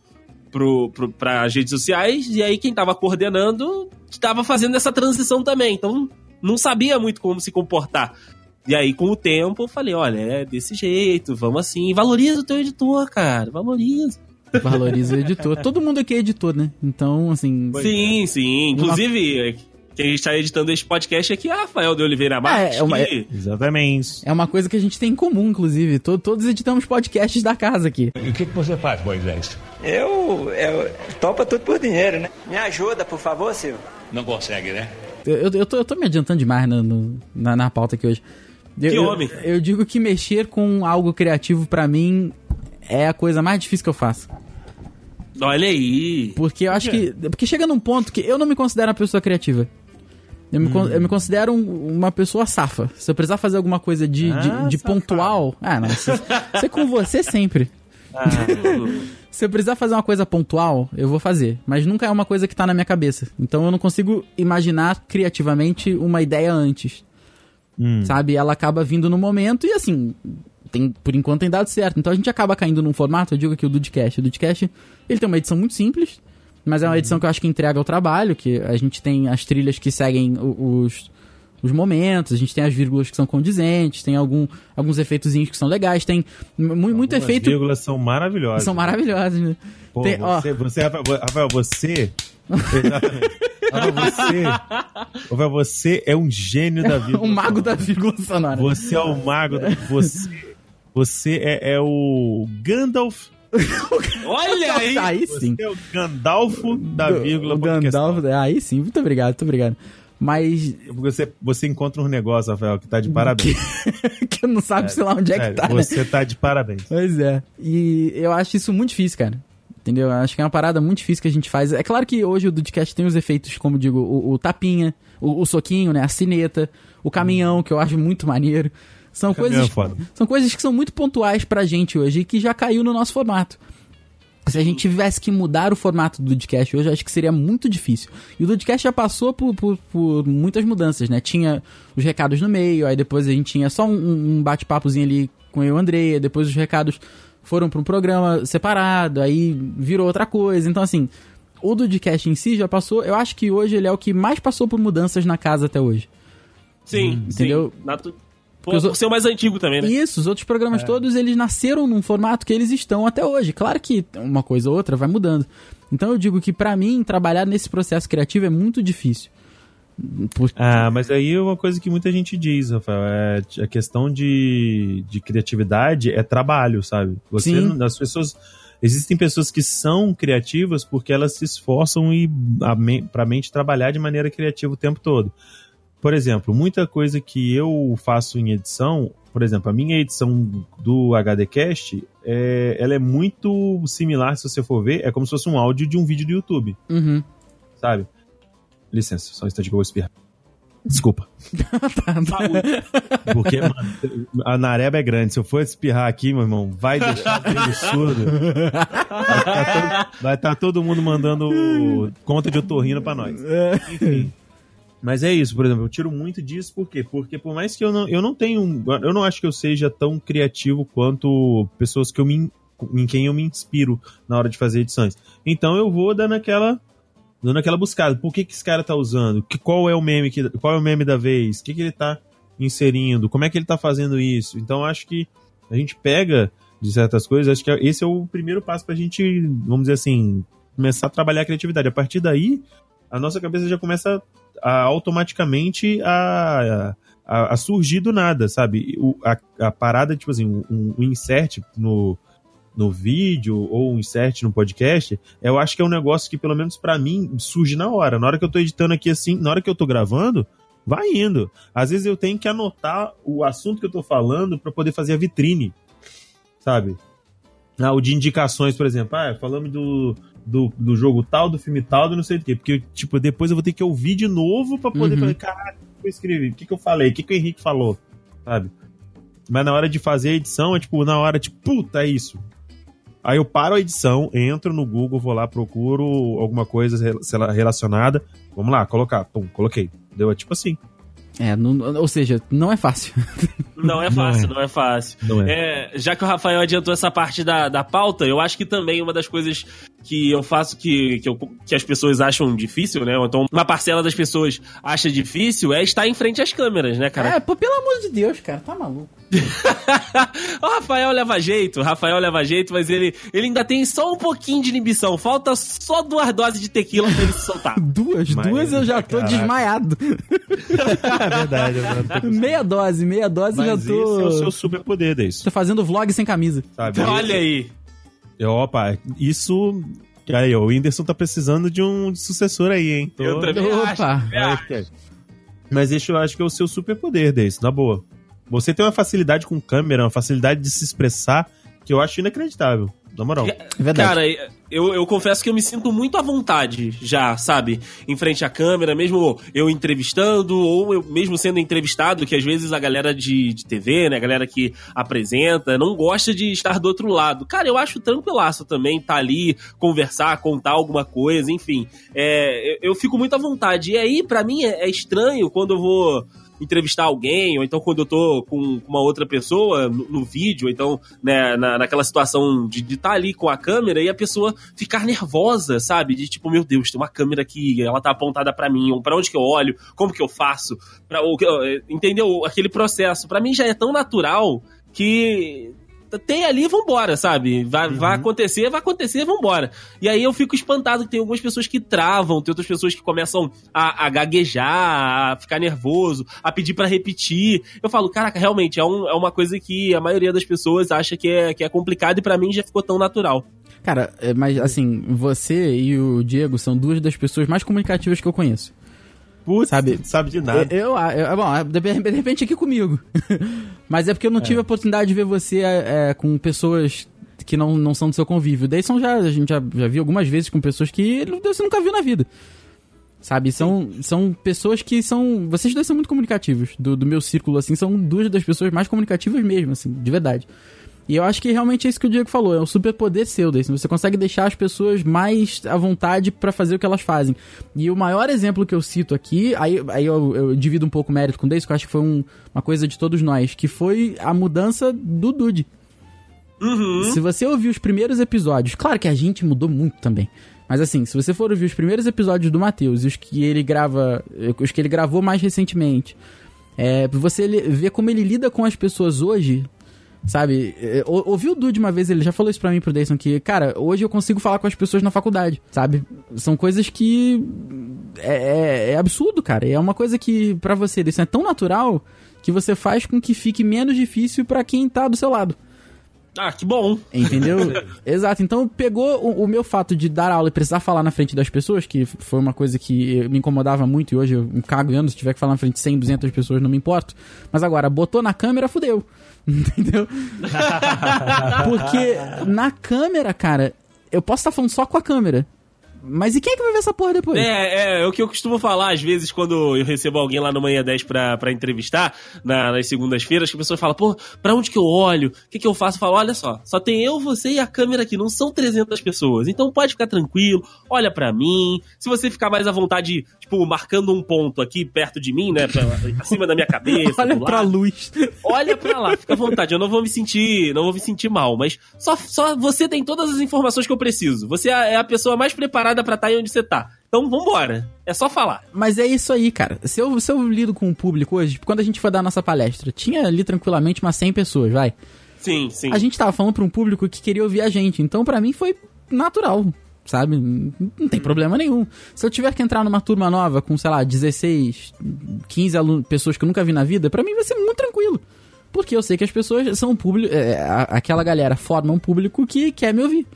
pro, pro, pras redes sociais, e aí quem tava coordenando estava fazendo essa transição também. Então não sabia muito como se comportar. E aí, com o tempo, eu falei, olha, é desse jeito, vamos assim, valoriza o teu editor, cara, valoriza. Valoriza o editor. Todo mundo aqui é editor, né? Então, assim. sim, sim. Inclusive, quem está editando este podcast aqui é Rafael de Oliveira Marques, é uma- que- Exatamente. É uma coisa que a gente tem em comum, inclusive. To- Todos editamos podcasts da casa aqui. E o que, que você faz, Moisés? Eu, eu topa tudo por dinheiro, né? Me ajuda, por favor, Silvio. Não consegue, né? Eu, eu, eu tô, eu tô me adiantando demais na, no- na, na pauta aqui hoje. Eu, Que eu- homem. Eu, digo que mexer com algo criativo, pra mim, é a coisa mais difícil que eu faço. Olha aí. Porque eu acho que. Porque chega num ponto que eu não me considero uma pessoa criativa. Eu me, con- eu me considero um- uma pessoa safa. Se eu precisar fazer alguma coisa de, de, Ah, de safado. pontual. Ah, não. Isso isso é com você sempre. Se eu precisar fazer uma coisa pontual, eu vou fazer. Mas nunca é uma coisa que tá na minha cabeça. Então eu não consigo imaginar criativamente uma ideia antes. Hum. Sabe? Ela acaba vindo no momento e assim. Tem, por enquanto tem dado certo. Então a gente acaba caindo num formato, eu digo aqui o Dudcast. O Dudcast, ele tem uma edição muito simples, mas é uma edição que eu acho que entrega o trabalho, que a gente tem as trilhas que seguem os, os momentos, a gente tem as vírgulas que são condizentes, tem algum, alguns efeitozinhos que são legais, tem mu- muito As efeito... vírgulas são maravilhosas. São maravilhosos, né? Pô, Tem- ó. você, você, Rafael, você. Exatamente. Você. Rafael, você é um gênio da vírgula. o mago da vírgula sonora. Você é o mago da. Você, você é, é o Gandalf. Olha aí! Aí sim. Você é o Gandalfo da vírgula. o porque Gandalf, aí sim, muito obrigado, muito obrigado. Mas Você, você encontra um negócio, Rafael, que tá de parabéns. que eu não sabe, sei lá, onde é Sério, que tá, né? você tá de parabéns. Pois é. E eu acho isso muito difícil, cara. Entendeu? Eu acho que é uma parada muito difícil que a gente faz. É claro que hoje o Dudcast tem os efeitos, como digo, o, o tapinha, o, o soquinho, né? A sineta, o caminhão, que eu acho muito maneiro. São coisas, é foda. são coisas que são muito pontuais pra gente hoje e que já caiu no nosso formato. Se a gente tivesse que mudar o formato do Dudcast hoje, eu acho que seria muito difícil. E o Dudcast já passou por, por, por muitas mudanças, né? Tinha os recados no meio, aí depois a gente tinha só um, um bate-papozinho ali com eu e o André, depois os recados foram para um programa separado, aí virou outra coisa. Então, assim, o Dudcast em si já passou. Eu acho que hoje ele é o que mais passou por mudanças na casa até hoje. Sim, Entendeu? sim. Natu... Pô, Porque os por o- ser o mais antigo também, né? Isso, os outros programas todos, eles nasceram num formato que eles estão até hoje. Claro que uma coisa ou outra vai mudando. Então eu digo que pra mim, trabalhar nesse processo criativo é muito difícil. Por- Ah, mas aí é uma coisa que muita gente diz, Rafael. É, a questão de, de criatividade é trabalho, sabe? Você, Sim. as pessoas. Existem pessoas que são criativas porque elas se esforçam e a men pra mente trabalhar de maneira criativa o tempo todo. Por exemplo, muita coisa que eu faço em edição, por exemplo, a minha edição do HDcast, é, ela é muito similar, se você for ver, é como se fosse um áudio de um vídeo do YouTube Uhum. sabe? Licença, só um instante que eu vou espirrar. Desculpa. Porque, mano, a nareba é grande. Se eu for espirrar aqui, meu irmão, vai deixar o surdo. Vai estar todo, vai tá todo mundo mandando conta de otorrino pra nós. Enfim. Mas é isso, por exemplo, eu tiro muito disso, por quê? Porque por mais que eu não, eu não tenho. Eu não acho que eu seja tão criativo quanto pessoas que eu me, em quem eu me inspiro na hora de fazer edições. Então eu vou dando aquela. Dando aquela buscada. Por que, que esse cara tá usando? Que, qual é o meme que, qual é o meme da vez? O que, que ele tá inserindo? Como é que ele tá fazendo isso? Então acho que a gente pega de certas coisas, acho que esse é o primeiro passo pra gente, vamos dizer assim, começar a trabalhar a criatividade. A partir daí, a nossa cabeça já começa a, automaticamente a, a, a surgir do nada, sabe? O, a, a parada, tipo assim, um, um insert no, no vídeo ou um insert no podcast, eu acho que é um negócio que, pelo menos pra mim, surge na hora. Na hora que eu tô editando aqui assim, na hora que eu tô gravando, vai indo. Às vezes eu tenho que anotar o assunto que eu tô falando pra poder fazer a vitrine, sabe? Ah, o de indicações, por exemplo. Ah, falamos do, do, do jogo tal, do filme tal, do não sei do quê. Porque, tipo, depois eu vou ter que ouvir de novo pra poder Uhum. falar, caralho, o que eu escrevi? O que, que eu falei? O que, que o Henrique falou? Sabe? Mas na hora de fazer a edição, é tipo, na hora, tipo, puta, é isso. Aí eu paro a edição, entro no Google, vou lá, procuro alguma coisa rela- sei lá, relacionada. Vamos lá, colocar. Pum, coloquei. Deu, é tipo assim. É, não- ou seja, não é fácil. Não é fácil, não é fácil. Não é. É, já que o Rafael adiantou essa parte da, da pauta, eu acho que também uma das coisas que eu faço que, que, eu- que as pessoas acham difícil, né? Ou então uma parcela das pessoas acha difícil é estar em frente às câmeras, né, cara? É, pô, pelo amor de Deus, cara, tá maluco. o Rafael leva jeito, o Rafael leva jeito, mas ele, ele ainda tem só um pouquinho de inibição. Falta só duas doses de tequila pra ele se soltar. Duas, Mas, duas eu já tô caraca. desmaiado. É verdade, é verdade. meia dose, meia dose Mas já esse tô. é o seu superpoder disso, Tô fazendo vlog sem camisa. sabe? Olha aí. Eu, opa, isso. Aí, ó, o Whindersson tá precisando de um sucessor aí, hein? Tô- Eu também. Opa! acho. Mas esse eu acho que é o seu superpoder desse, na boa. Você tem uma facilidade com câmera, uma facilidade de se expressar que eu acho inacreditável. Na moral. verdade. Cara, eu, eu confesso que eu me sinto muito à vontade já, sabe? Em frente à câmera, mesmo eu entrevistando, ou eu mesmo sendo entrevistado, que às vezes a galera de, de TV, né, a galera que apresenta, não gosta de estar do outro lado. Cara, eu acho tranquilaço também estar tá ali, conversar, contar alguma coisa, enfim. É, eu, eu fico muito à vontade. E aí, para mim, é, é estranho quando eu vou entrevistar alguém, ou então quando eu tô com uma outra pessoa no, no vídeo, então né, na, naquela situação de estar tá ali com a câmera e a pessoa ficar nervosa, sabe? De tipo, meu Deus, tem uma câmera aqui, ela tá apontada para mim, ou pra onde que eu olho, como que eu faço, pra, ou, entendeu? Aquele processo, para mim já é tão natural que tem ali, vambora, sabe? Vai, uhum. vai acontecer, vai acontecer, vambora. E aí eu fico espantado que tem algumas pessoas que travam, tem outras pessoas que começam a, a gaguejar, a ficar nervoso, a pedir para repetir. Eu falo, caraca, realmente, é, um, é uma coisa que a maioria das pessoas acha que é, que é complicado e para mim já ficou tão natural. Cara, é, mas assim, você e o Diego são duas das pessoas mais comunicativas que eu conheço. Putz, sabe, sabe de nada. Eu, eu, eu bom, de, de repente aqui comigo. Mas é porque eu não tive é. a oportunidade de ver você é, é, com pessoas que não, não são do seu convívio. Daí são já, a gente já, já viu algumas vezes com pessoas que você nunca viu na vida. Sabe? São, são pessoas que são. Vocês dois são muito comunicativos. Do, do meu círculo, assim, são duas das pessoas mais comunicativas mesmo, assim, de verdade. E eu acho que realmente é isso que o Diego falou, é um superpoder seu, desse. Você consegue deixar as pessoas mais à vontade para fazer o que elas fazem. E o maior exemplo que eu cito aqui, aí, aí eu, eu divido um pouco o mérito com o Deis, que eu acho que foi um, uma coisa de todos nós, que foi a mudança do Dude. Uhum. Se você ouvir os primeiros episódios, claro que a gente mudou muito também. Mas assim, se você for ouvir os primeiros episódios do Matheus e os que ele grava. Os que ele gravou mais recentemente, é, você ver como ele lida com as pessoas hoje, Sabe? É, ouvi o Dude uma vez, ele já falou isso pra mim pro Dayson, que, cara, hoje eu consigo falar com as pessoas na faculdade, sabe? São coisas que. É, é, é absurdo, cara. É uma coisa que, para você, isso é tão natural que você faz com que fique menos difícil para quem tá do seu lado. Ah, que bom. Entendeu? Exato. Então pegou o, o, meu fato de dar aula e precisar falar na frente das pessoas, que foi uma coisa que me incomodava muito e hoje eu me cago se tiver que falar na frente de 100, 200 pessoas, não me importo. Mas agora, botou na câmera, fudeu. Entendeu? Porque na câmera, cara, eu posso estar falando só com a câmera. Mas e quem é que vai ver essa porra depois? É, é, é o que eu costumo falar, às vezes, quando eu recebo alguém lá no Manhã 10 pra, pra entrevistar, na, nas segundas-feiras, que a pessoa fala, pô, pra onde que eu olho? O que que eu faço? Eu falo, olha só, só tem eu, você e a câmera aqui, não são 300 pessoas. Então pode ficar tranquilo, olha pra mim. Se você ficar mais à vontade, tipo, marcando um ponto aqui perto de mim, né, pra, acima da minha cabeça. olha pra luz. Olha pra lá, fica à vontade. Eu não vou me sentir, não vou me sentir mal, mas só, só você tem todas as informações que eu preciso. Você é a pessoa mais preparada preparada para estar tá aí onde você tá. Então vambora. É só falar. Mas é isso aí, cara. Se eu, se eu lido com o público hoje, quando a gente foi dar a nossa palestra, tinha ali tranquilamente umas 100 pessoas, vai. Sim, sim. A gente tava falando pra um público que queria ouvir a gente. Então para mim foi natural, sabe? Não tem problema nenhum. Se eu tiver que entrar numa turma nova com, sei lá, 16, 15 alunos, pessoas que eu nunca vi na vida, para mim vai ser muito tranquilo. Porque eu sei que as pessoas são um público. É, aquela galera forma um público que quer me ouvir.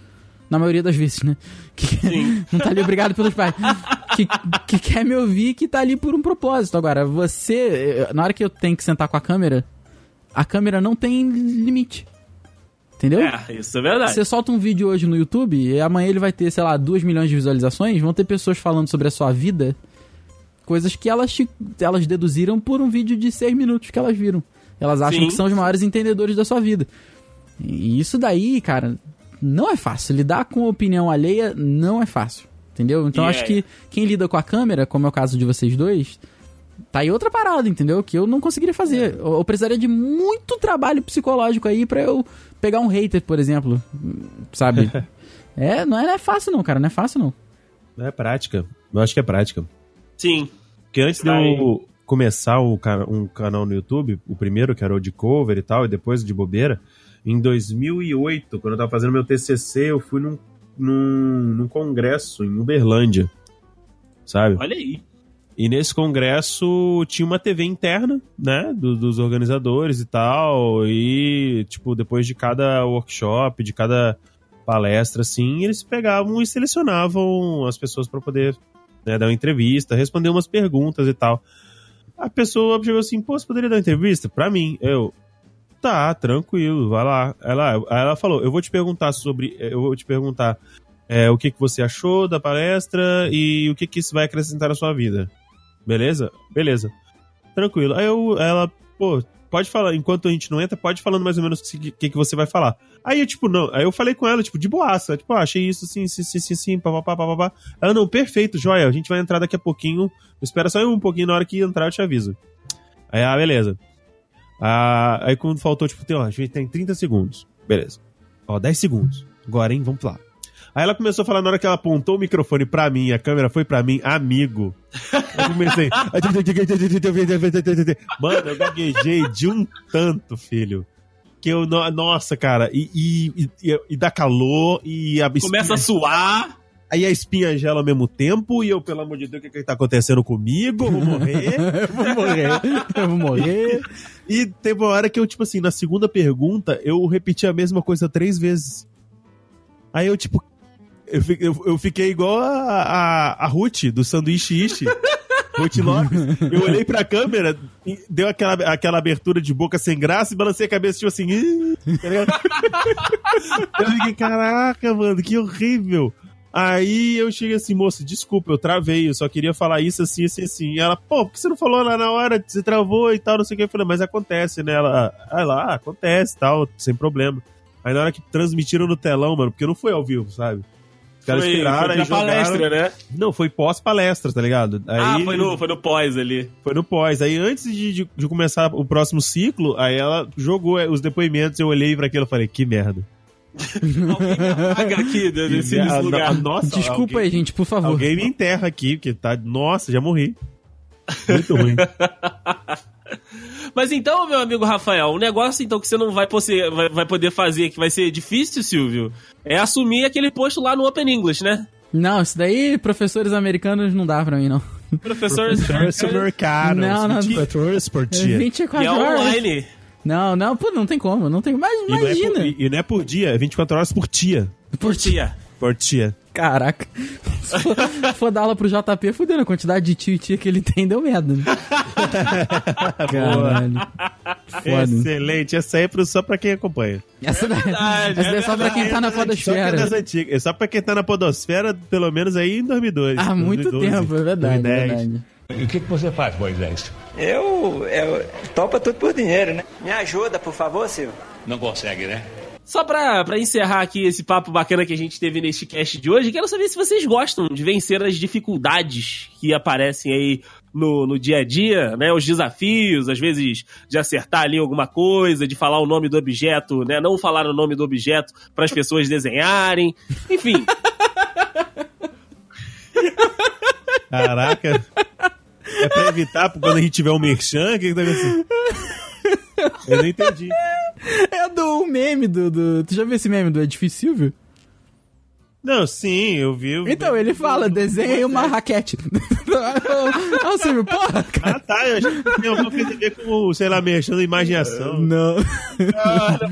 Na maioria das vezes, né? Que não tá ali obrigado pelos pais. Que, que quer me ouvir que tá ali por um propósito. Agora, você, na hora que eu tenho que sentar com a câmera, a câmera não tem limite. Entendeu? É, isso é verdade. Você solta um vídeo hoje no YouTube e amanhã ele vai ter, sei lá, 2 milhões de visualizações, vão ter pessoas falando sobre a sua vida, coisas que elas, te, elas deduziram por um vídeo de 6 minutos que elas viram. Elas acham Sim. que são os maiores entendedores da sua vida. E isso daí, cara, não é fácil. Lidar com a opinião alheia não é fácil. Entendeu? Então yeah. acho que quem lida com a câmera, como é o caso de vocês dois, tá aí outra parada, entendeu? Que eu não conseguiria fazer. Eu, eu precisaria de muito trabalho psicológico aí para eu pegar um hater, por exemplo. Sabe? é, não é, não é fácil não, cara. Não é fácil não. É prática. Eu acho que é prática. Sim. Porque antes de eu começar o, um canal no YouTube, o primeiro, que era o de cover e tal, e depois de bobeira, em 2008, quando eu tava fazendo meu TCC, eu fui num, num, num congresso em Uberlândia, sabe? Olha aí. E nesse congresso tinha uma TV interna, né, do, dos organizadores e tal, e, tipo, depois de cada workshop, de cada palestra, assim, eles pegavam e selecionavam as pessoas para poder né, dar uma entrevista, responder umas perguntas e tal. A pessoa chegou assim, pô, você poderia dar uma entrevista? Pra mim, eu, tá, tranquilo, vai lá. Ela, ela falou, eu vou te perguntar sobre, eu vou te perguntar é, o que, que você achou da palestra e o que, que isso vai acrescentar na sua vida. Beleza? Beleza. Tranquilo. Aí eu, ela, pô, pode falar, enquanto a gente não entra, pode falando mais ou menos o que, que, que você vai falar. Aí eu, tipo, não, aí eu falei com ela, tipo, de boaça, tipo, ah, achei isso, sim, sim, sim, sim, sim, papapá, papapá. Ela, não, perfeito, joia, a gente vai entrar daqui a pouquinho, espera só um pouquinho, na hora que entrar eu te aviso. Aí, ah, beleza. Ah, aí quando faltou, tipo, tem, ó, a gente tem 30 segundos. Beleza. Ó, 10 segundos. Agora, hein, vamos lá. Aí ela começou a falar na hora que ela apontou o microfone pra mim, a câmera foi pra mim, amigo. Eu comecei. Mano, eu gaguejei de um tanto, filho. Que eu. no- Nossa, cara. E, e, e, e dá calor e a Começa a suar. Aí a espinha gela ao mesmo tempo e eu, pelo amor de Deus, o que, que tá acontecendo comigo? Eu vou morrer. eu vou morrer. Eu vou morrer. e teve uma hora que eu, tipo assim, na segunda pergunta, eu repeti a mesma coisa três vezes. Aí eu, tipo, eu, eu, eu fiquei igual a, a, a Ruth, do sanduíche Ishi. Ruth Lopes. Eu olhei pra câmera, deu aquela, aquela abertura de boca sem graça e balancei a cabeça, tipo assim. Tá eu fiquei, caraca, mano, que horrível. Aí eu cheguei assim, moça, desculpa, eu travei, eu só queria falar isso assim, assim, assim. E ela, pô, por que você não falou lá na hora? Você travou e tal, não sei o que. Eu falei, mas acontece, né? Ela, ah, lá, acontece tal, sem problema. Aí na hora que transmitiram no telão, mano, porque não foi ao vivo, sabe? Os caras Foi, esperaram foi e jogaram. palestra, né? Não, foi pós-palestra, tá ligado? Aí, Ah, foi no, foi no pós ali. foi no pós. Aí antes de, de, de começar o próximo ciclo, aí ela jogou eh, os depoimentos, eu olhei pra aquilo e falei, que merda. Paga aqui Que nesse merda. lugar. Nossa, Desculpa alguém, aí, gente, por favor. Alguém me enterra aqui, porque tá. Nossa, já morri. Muito ruim. Mas então, meu amigo Rafael, um negócio então que você não vai, poder- vai, vai poder fazer, que vai ser difícil, Silvio, é assumir aquele posto lá no Open English, né? Não, isso daí, professores americanos, não dá pra mim, não. Professor Supermercado. Não, não, 24 horas por dia. 24 e é horas. Não, não, pô, não tem como, não tem. Mas E não, é imagina. por, e, e não é por dia, é 24 horas por dia. Por dia. Por dia. Caraca. Se for, for dar aula pro JP, fudendo a quantidade de tio e tia que ele tem, deu merda. Né? Caralho. Foda. Excelente. Essa aí é pro- só pra quem acompanha. Essa daí, verdade, essa é é só pra quem tá na Só que é podosfera. antigas. É só pra quem tá na podosfera, pelo menos aí em 2002. Há muito 2012, tempo, é verdade, é 2010. verdade. E o que, que você faz, Moisés? Eu, eu topa tudo por dinheiro, né? Me ajuda, por favor, Silvio. Não consegue, né? Só pra, pra encerrar aqui esse papo bacana que a gente teve neste cast de hoje, quero saber se vocês gostam de vencer as dificuldades que aparecem aí no, no dia a dia, né? Os desafios, às vezes de acertar ali alguma coisa, de falar o nome do objeto, né? Não falar o nome do objeto para as pessoas desenharem. Enfim, Caraca. É pra evitar pra quando a gente tiver um merchan? O que que tá acontecendo? Eu não entendi. É do meme do, do. Tu já viu esse meme do Edifício Silvio? Não, sim, eu vi. o- Então, ele fala, desenha uma raquete. Ah, Silvio, porra, cara. Ah, tá. Eu achei que tinha alguma coisa a ver com, sei lá, mexendo imagem e ação. Não.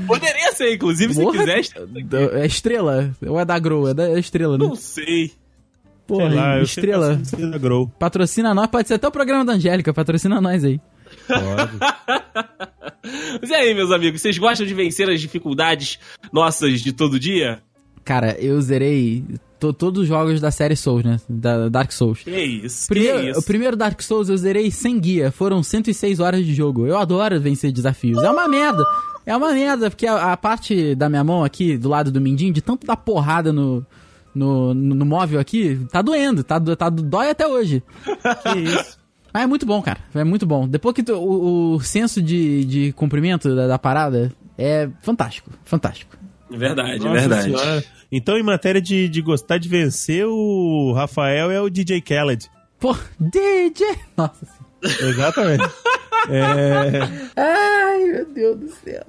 poderia ser, inclusive, se Porra. quiser. É estrela. Ou é da Grow? É da é estrela, né? Não sei. Porra, lá, estrela. da Grow. Patrocina nós, pode ser até o programa da Angélica, patrocina nós aí. Pode. Mas e aí, meus amigos, vocês gostam de vencer as dificuldades nossas de todo dia? Cara, eu zerei to- todos os jogos da série Souls, né? Da Dark Souls. Que isso? Primeiro, que isso? O primeiro Dark Souls eu zerei sem guia. Foram 106 horas de jogo. Eu adoro vencer desafios. É uma merda. É uma merda, porque a, a parte da minha mão aqui, do lado do mindinho, de tanto dar porrada no, no, no, no móvel aqui, tá doendo. Tá, tá, dói até hoje. Que isso. Mas é muito bom, cara. É muito bom. Depois que tu- o, o senso de, de cumprimento da, da parada é fantástico. Fantástico. Verdade, Nossa verdade. Senhora. Então, em matéria de, de gostar de vencer, o Rafael é o DJ Khaled. Pô, DJ! Nossa senhora. Exatamente. é... Ai, meu Deus do céu.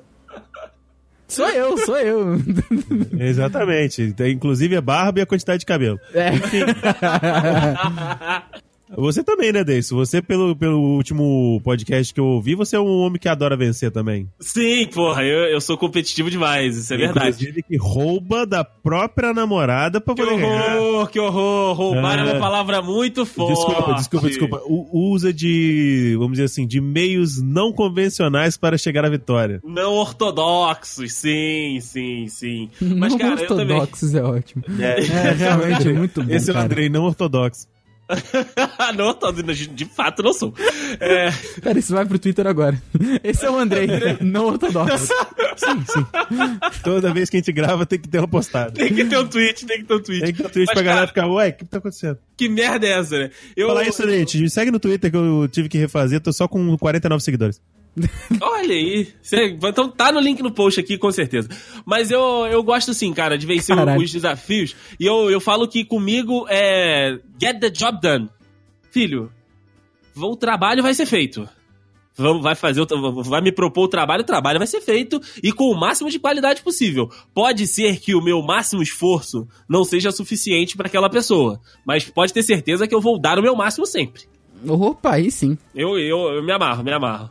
Sou eu, sou eu. Exatamente. Inclusive a barba e a quantidade de cabelo. É. Você também, né, Deison? Você, pelo, pelo último podcast que eu ouvi, você é um homem que adora vencer também. Sim, porra, eu, eu sou competitivo demais, isso é verdade. Inclusive que rouba da própria namorada pra Que poder ganhar. horror, que horror. Roubar é Ah. uma palavra muito forte. Desculpa, desculpa, desculpa. U- usa de, vamos dizer assim, de meios não convencionais para chegar à vitória. Não ortodoxos, sim, sim, sim. Mas, não cara, eu também. ortodoxos é ótimo. É, realmente é muito bom, Esse é o cara. Andrei, não ortodoxo. não ortodoxo, de fato não sou. É, Pera, isso vai pro Twitter agora. Esse é o Andrei, não ortodoxo. Sim, sim. Toda vez que a gente grava tem que ter uma postada. tem que ter um tweet, tem que ter um tweet. Tem que ter um tweet Mas, pra galera cara, ficar, ué, o que tá acontecendo? Que merda é essa, né? Eu, Falar isso, gente, me segue no Twitter que eu tive que refazer, tô só com 49 seguidores. Olha aí. Então tá no link no post aqui, com certeza. Mas eu, eu gosto assim, cara, de vencer Caralho. os desafios. E eu, eu falo que comigo é. Get the job done. Filho, o trabalho vai ser feito. Vai fazer, vai me propor o trabalho, o trabalho vai ser feito e com o máximo de qualidade possível. Pode ser que o meu máximo esforço não seja suficiente para aquela pessoa, mas pode ter certeza que eu vou dar o meu máximo sempre. Opa, aí sim. Eu, eu, eu me amarro, me amarro.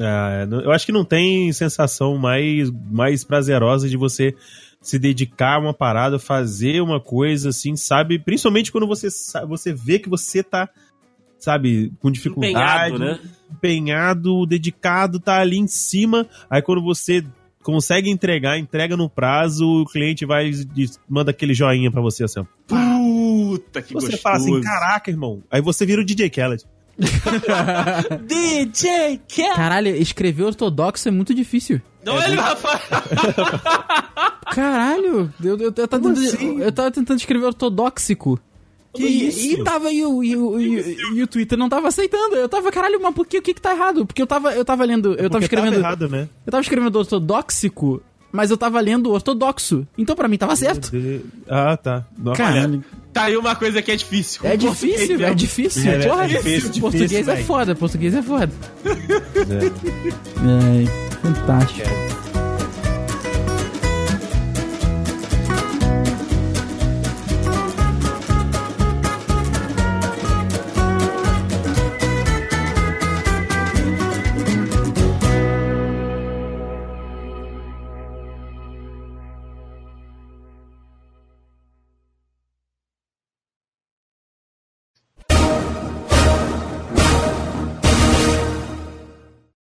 Ah, eu acho que não tem sensação mais, mais prazerosa de você se dedicar a uma parada, fazer uma coisa assim, sabe? Principalmente quando você, você vê que você tá, sabe, com dificuldade, Empenhado, né? empenhado, dedicado, tá ali em cima. Aí quando você consegue entregar, entrega no prazo, o cliente vai e manda aquele joinha pra você assim. Puta que Você gostoso. fala assim, caraca, irmão. Aí você vira o DJ Khaled. DJ Cat. Caralho, escrever ortodoxo é muito difícil. Não, ele, rapaz. Caralho, eu, eu, eu, tava tentando, assim? eu tava tentando escrever ortodóxico. Que e, isso? E tava, e, o- e, o- e, o- e o Twitter não tava aceitando. Eu tava, caralho, mas por que, o que que tá errado? Porque eu tava, eu tava lendo, eu tava Porque escrevendo, errado, né? eu tava escrevendo ortodóxico, mas eu tava lendo ortodoxo. Então pra mim tava certo. Ah, tá. Caralho, Tá aí uma coisa que é difícil. é O português difícil, é difícil. É, é Porra, difícil, português difícil, é foda, português é foda. É. Ai, fantástico.